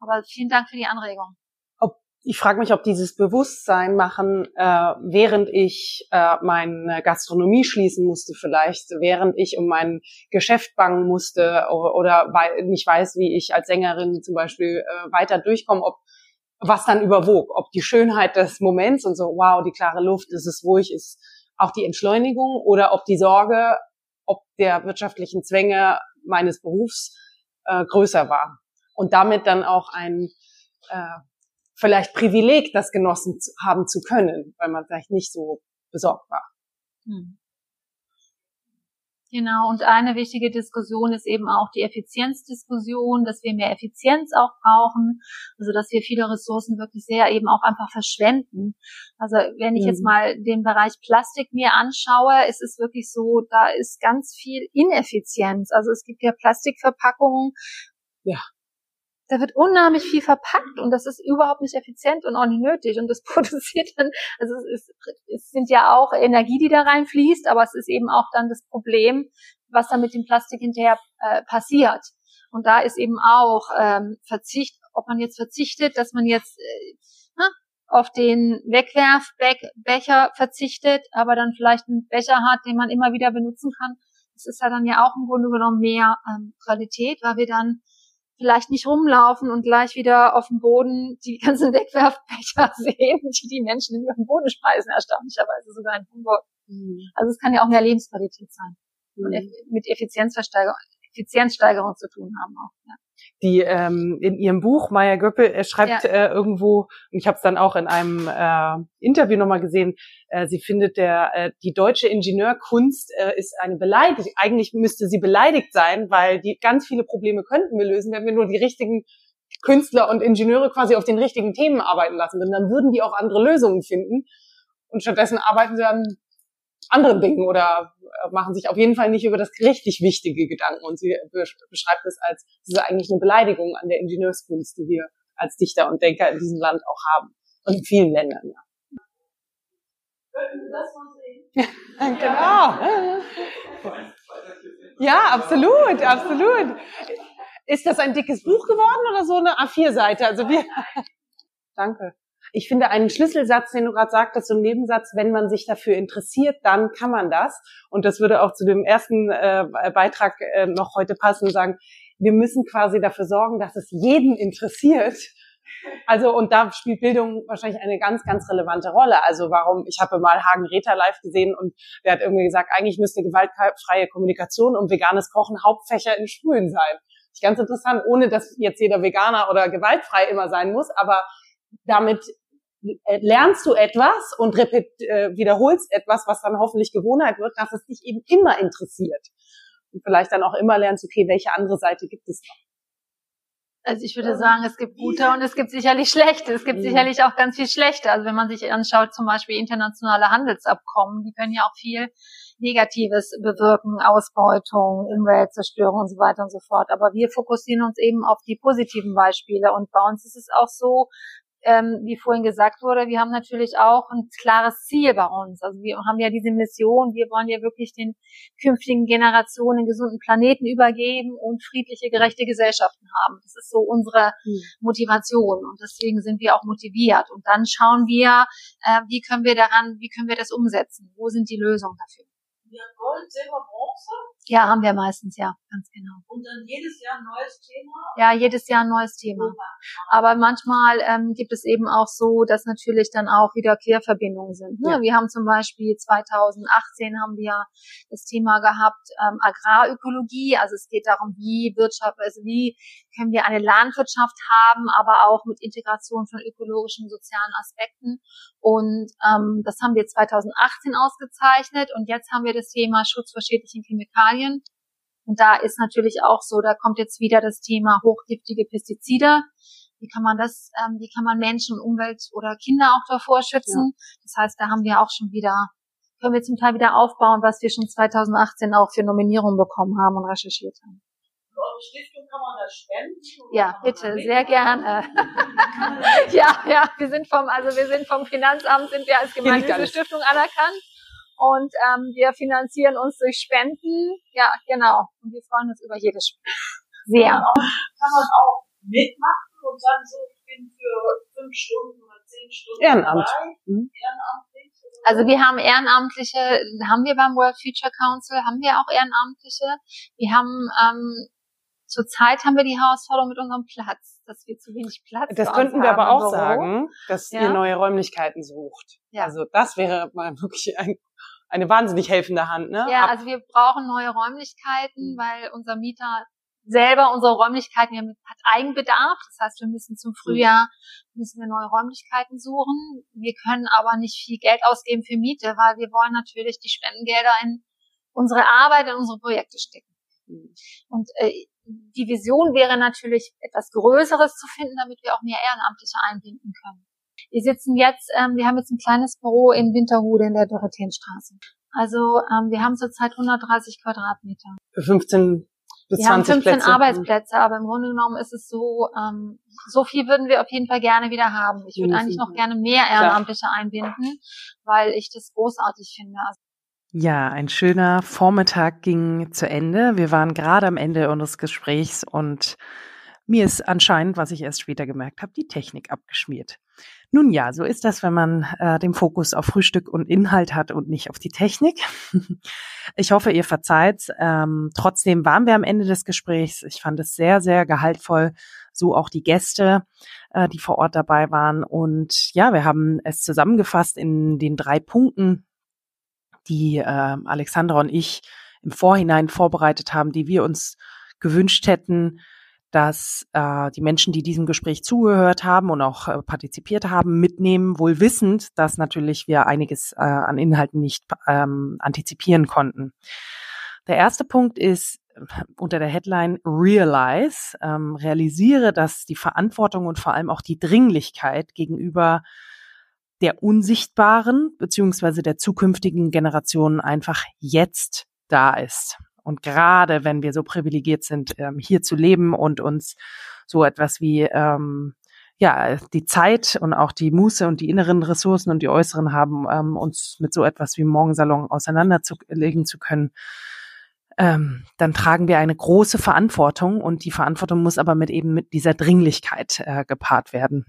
Aber vielen Dank für die Anregung. Ob, ich frage mich, ob dieses Bewusstsein machen, äh, während ich äh, meine Gastronomie schließen musste, vielleicht, während ich um mein Geschäft bangen musste oder, oder weil, nicht weiß, wie ich als Sängerin zum Beispiel äh, weiter durchkomme, ob was dann überwog, ob die Schönheit des Moments und so, wow, die klare Luft, ist es ruhig, ist auch die Entschleunigung oder ob die Sorge, ob der wirtschaftlichen Zwänge meines Berufs äh, größer war. Und damit dann auch ein äh, vielleicht Privileg, das genossen zu, haben zu können, weil man vielleicht nicht so besorgt war. Hm. Genau, und eine wichtige Diskussion ist eben auch die Effizienzdiskussion, dass wir mehr Effizienz auch brauchen, also dass wir viele Ressourcen wirklich sehr eben auch einfach verschwenden. Also wenn ich mhm. jetzt mal den Bereich Plastik mir anschaue, ist es wirklich so, da ist ganz viel Ineffizienz. Also es gibt ja Plastikverpackungen, ja da wird unheimlich viel verpackt und das ist überhaupt nicht effizient und auch nicht nötig und das produziert dann, also es, ist, es sind ja auch Energie, die da reinfließt, aber es ist eben auch dann das Problem, was dann mit dem Plastik hinterher äh, passiert. Und da ist eben auch ähm, Verzicht, ob man jetzt verzichtet, dass man jetzt äh, na, auf den Wegwerfbecher verzichtet, aber dann vielleicht einen Becher hat, den man immer wieder benutzen kann. Das ist ja dann ja auch im Grunde genommen mehr ähm, Qualität, weil wir dann vielleicht nicht rumlaufen und gleich wieder auf dem Boden die ganzen Wegwerfbecher sehen, die die Menschen in ihrem Boden speisen, erstaunlicherweise sogar in Hamburg. Mhm. Also es kann ja auch mehr Lebensqualität sein. Mhm. Mit Effizienzversteigerung, Effizienzsteigerung zu tun haben auch. Ja die ähm, in ihrem Buch, Maya Göppel, äh, schreibt ja. äh, irgendwo, und ich habe es dann auch in einem äh, Interview nochmal gesehen, äh, sie findet, der äh, die deutsche Ingenieurkunst äh, ist eine Beleidigung. Eigentlich müsste sie beleidigt sein, weil die ganz viele Probleme könnten wir lösen, wenn wir nur die richtigen Künstler und Ingenieure quasi auf den richtigen Themen arbeiten lassen würden. Dann würden die auch andere Lösungen finden. Und stattdessen arbeiten sie dann anderen Dingen oder äh, machen sich auf jeden Fall nicht über das richtig wichtige Gedanken. Und sie beschreibt es als, das ist eigentlich eine Beleidigung an der Ingenieurskunst, die wir als Dichter und Denker in diesem Land auch haben. Und in vielen Ländern, ja. genau. Ja, absolut, absolut. Ist das ein dickes Buch geworden oder so eine A4-Seite? Also wir. Danke ich finde einen Schlüsselsatz, den du gerade sagtest, so ein Nebensatz, wenn man sich dafür interessiert, dann kann man das. Und das würde auch zu dem ersten äh, Beitrag äh, noch heute passen, sagen, wir müssen quasi dafür sorgen, dass es jeden interessiert. Also und da spielt Bildung wahrscheinlich eine ganz, ganz relevante Rolle. Also warum, ich habe mal Hagen Rether live gesehen und der hat irgendwie gesagt, eigentlich müsste gewaltfreie Kommunikation und veganes Kochen Hauptfächer in Schulen sein. Ganz interessant, ohne dass jetzt jeder Veganer oder gewaltfrei immer sein muss, aber damit äh, lernst du etwas und repet, äh, wiederholst etwas, was dann hoffentlich Gewohnheit wird, dass es dich eben immer interessiert. Und vielleicht dann auch immer lernst, okay, welche andere Seite gibt es noch? Also ich würde sagen, es gibt gute und es gibt sicherlich schlechte. Es gibt mhm. sicherlich auch ganz viel schlechte. Also wenn man sich anschaut, zum Beispiel internationale Handelsabkommen, die können ja auch viel Negatives bewirken, Ausbeutung, Umweltzerstörung und so weiter und so fort. Aber wir fokussieren uns eben auf die positiven Beispiele. Und bei uns ist es auch so, ähm, wie vorhin gesagt wurde, wir haben natürlich auch ein klares Ziel bei uns. Also wir haben ja diese Mission, wir wollen ja wirklich den künftigen Generationen einen gesunden Planeten übergeben und friedliche, gerechte Gesellschaften haben. Das ist so unsere mhm. Motivation und deswegen sind wir auch motiviert. Und dann schauen wir, äh, wie können wir daran, wie können wir das umsetzen? Wo sind die Lösungen dafür? Ja, Gold, Silber, Bronze? Ja, haben wir meistens, ja, ganz genau. Und dann jedes Jahr ein neues Thema? Ja, jedes Jahr ein neues Thema. Aber manchmal ähm, gibt es eben auch so, dass natürlich dann auch wieder Querverbindungen sind. Ne? Ja. Wir haben zum Beispiel 2018 haben wir das Thema gehabt ähm, Agrarökologie. Also es geht darum, wie Wirtschaft, also wie können wir eine Landwirtschaft haben, aber auch mit Integration von ökologischen, sozialen Aspekten. Und ähm, das haben wir 2018 ausgezeichnet. Und jetzt haben wir das Thema Schutz vor schädlichen Chemikalien Chemikalien. Und da ist natürlich auch so, da kommt jetzt wieder das Thema hochgiftige Pestizide. Wie kann man das, ähm, wie kann man Menschen, Umwelt oder Kinder auch davor schützen? Ja. Das heißt, da haben wir auch schon wieder, können wir zum Teil wieder aufbauen, was wir schon 2018 auch für Nominierungen bekommen haben und recherchiert haben. Stiftung kann man das spenden? Ja, bitte, sehr gerne. ja, ja, wir sind vom, also wir sind vom Finanzamt, sind wir als gemeinnützige Stiftung anerkannt und ähm, wir finanzieren uns durch Spenden. Ja, genau. Und wir freuen uns über jedes Spenden. Sehr. Kann man, auch, kann man auch mitmachen und sagen so, ich bin für fünf Stunden oder zehn Stunden Ehrenamt. dabei, mhm. ehrenamtlich. Also wir haben Ehrenamtliche, haben wir beim World Future Council, haben wir auch Ehrenamtliche. Wir haben ähm, Zurzeit haben wir die Herausforderung mit unserem Platz, dass wir zu wenig Platz Das könnten wir aber auch sagen, dass ja. ihr neue Räumlichkeiten sucht. Ja. Also das wäre mal wirklich ein eine wahnsinnig helfende Hand. Ne? Ja, also wir brauchen neue Räumlichkeiten, mhm. weil unser Mieter selber unsere Räumlichkeiten hat Eigenbedarf. Das heißt, wir müssen zum Frühjahr müssen wir neue Räumlichkeiten suchen. Wir können aber nicht viel Geld ausgeben für Miete, weil wir wollen natürlich die Spendengelder in unsere Arbeit, in unsere Projekte stecken. Mhm. Und äh, die Vision wäre natürlich, etwas Größeres zu finden, damit wir auch mehr Ehrenamtliche einbinden können. Wir sitzen jetzt, ähm, wir haben jetzt ein kleines Büro in Winterhude in der Dorotheenstraße. Also ähm, wir haben zurzeit 130 Quadratmeter. Für 15 bis wir 20 haben 15 Plätze. Arbeitsplätze, aber im Grunde genommen ist es so, ähm, so viel würden wir auf jeden Fall gerne wieder haben. Ich würde eigentlich noch gerne mehr Ehrenamtliche einbinden, weil ich das großartig finde. Also ja, ein schöner Vormittag ging zu Ende. Wir waren gerade am Ende unseres Gesprächs und mir ist anscheinend, was ich erst später gemerkt habe, die Technik abgeschmiert. Nun ja, so ist das, wenn man äh, den Fokus auf Frühstück und Inhalt hat und nicht auf die Technik. ich hoffe, ihr verzeiht. Ähm, trotzdem waren wir am Ende des Gesprächs. Ich fand es sehr, sehr gehaltvoll. So auch die Gäste, äh, die vor Ort dabei waren. Und ja, wir haben es zusammengefasst in den drei Punkten, die äh, Alexandra und ich im Vorhinein vorbereitet haben, die wir uns gewünscht hätten, dass äh, die Menschen, die diesem Gespräch zugehört haben und auch äh, partizipiert haben, mitnehmen, wohl wissend, dass natürlich wir einiges äh, an Inhalten nicht ähm, antizipieren konnten. Der erste Punkt ist äh, unter der Headline Realize, ähm, realisiere, dass die Verantwortung und vor allem auch die Dringlichkeit gegenüber der unsichtbaren beziehungsweise der zukünftigen Generationen einfach jetzt da ist. Und gerade wenn wir so privilegiert sind, ähm, hier zu leben und uns so etwas wie ähm, ja die Zeit und auch die Muße und die inneren Ressourcen und die äußeren haben, ähm, uns mit so etwas wie Morgensalon auseinanderzulegen zu können, ähm, dann tragen wir eine große Verantwortung und die Verantwortung muss aber mit eben mit dieser Dringlichkeit äh, gepaart werden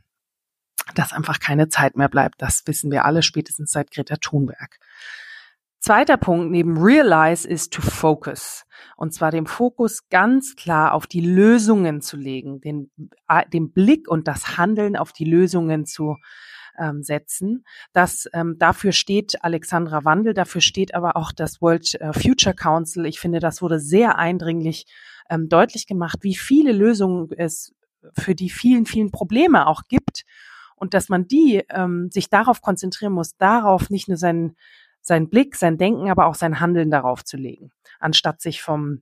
dass einfach keine Zeit mehr bleibt. Das wissen wir alle spätestens seit Greta Thunberg. Zweiter Punkt neben Realize ist to focus. Und zwar den Fokus ganz klar auf die Lösungen zu legen, den, äh, den Blick und das Handeln auf die Lösungen zu ähm, setzen. Das, ähm, dafür steht Alexandra Wandel, dafür steht aber auch das World äh, Future Council. Ich finde, das wurde sehr eindringlich ähm, deutlich gemacht, wie viele Lösungen es für die vielen, vielen Probleme auch gibt und dass man die ähm, sich darauf konzentrieren muss, darauf nicht nur seinen sein Blick, sein Denken, aber auch sein Handeln darauf zu legen, anstatt sich vom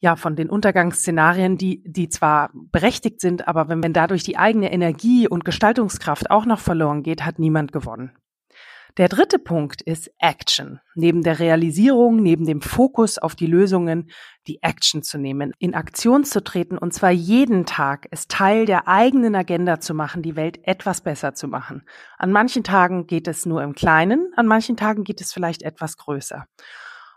ja, von den Untergangsszenarien, die, die zwar berechtigt sind, aber wenn, wenn dadurch die eigene Energie und Gestaltungskraft auch noch verloren geht, hat niemand gewonnen. Der dritte Punkt ist Action. Neben der Realisierung, neben dem Fokus auf die Lösungen, die Action zu nehmen, in Aktion zu treten und zwar jeden Tag, es Teil der eigenen Agenda zu machen, die Welt etwas besser zu machen. An manchen Tagen geht es nur im Kleinen, an manchen Tagen geht es vielleicht etwas größer.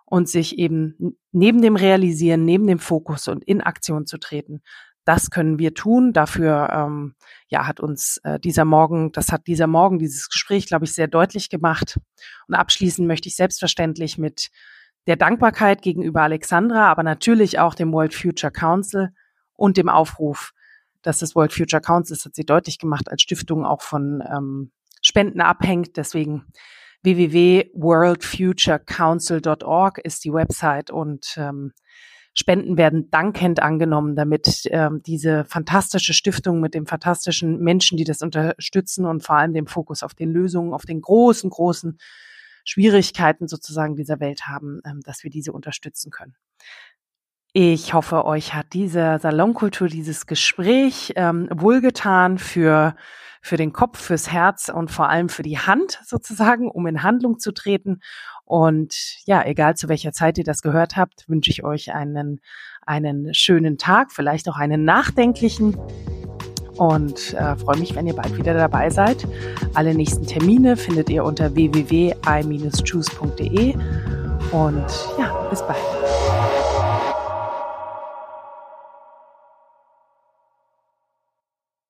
Und sich eben neben dem Realisieren, neben dem Fokus und in Aktion zu treten, das können wir tun. Dafür ähm, ja, hat uns äh, dieser Morgen, das hat dieser Morgen, dieses Gespräch, glaube ich, sehr deutlich gemacht. Und abschließen möchte ich selbstverständlich mit der Dankbarkeit gegenüber Alexandra, aber natürlich auch dem World Future Council und dem Aufruf, dass das World Future Council, das hat sie deutlich gemacht, als Stiftung auch von ähm, Spenden abhängt. Deswegen www.worldfuturecouncil.org ist die Website und ähm, Spenden werden dankend angenommen, damit ähm, diese fantastische Stiftung mit den fantastischen Menschen, die das unterstützen und vor allem den Fokus auf den Lösungen, auf den großen, großen Schwierigkeiten sozusagen dieser Welt haben, ähm, dass wir diese unterstützen können. Ich hoffe, euch hat diese Salonkultur, dieses Gespräch ähm, wohlgetan für, für den Kopf, fürs Herz und vor allem für die Hand sozusagen, um in Handlung zu treten. Und ja, egal zu welcher Zeit ihr das gehört habt, wünsche ich euch einen, einen schönen Tag, vielleicht auch einen nachdenklichen und äh, freue mich, wenn ihr bald wieder dabei seid. Alle nächsten Termine findet ihr unter www.i-choose.de und ja, bis bald.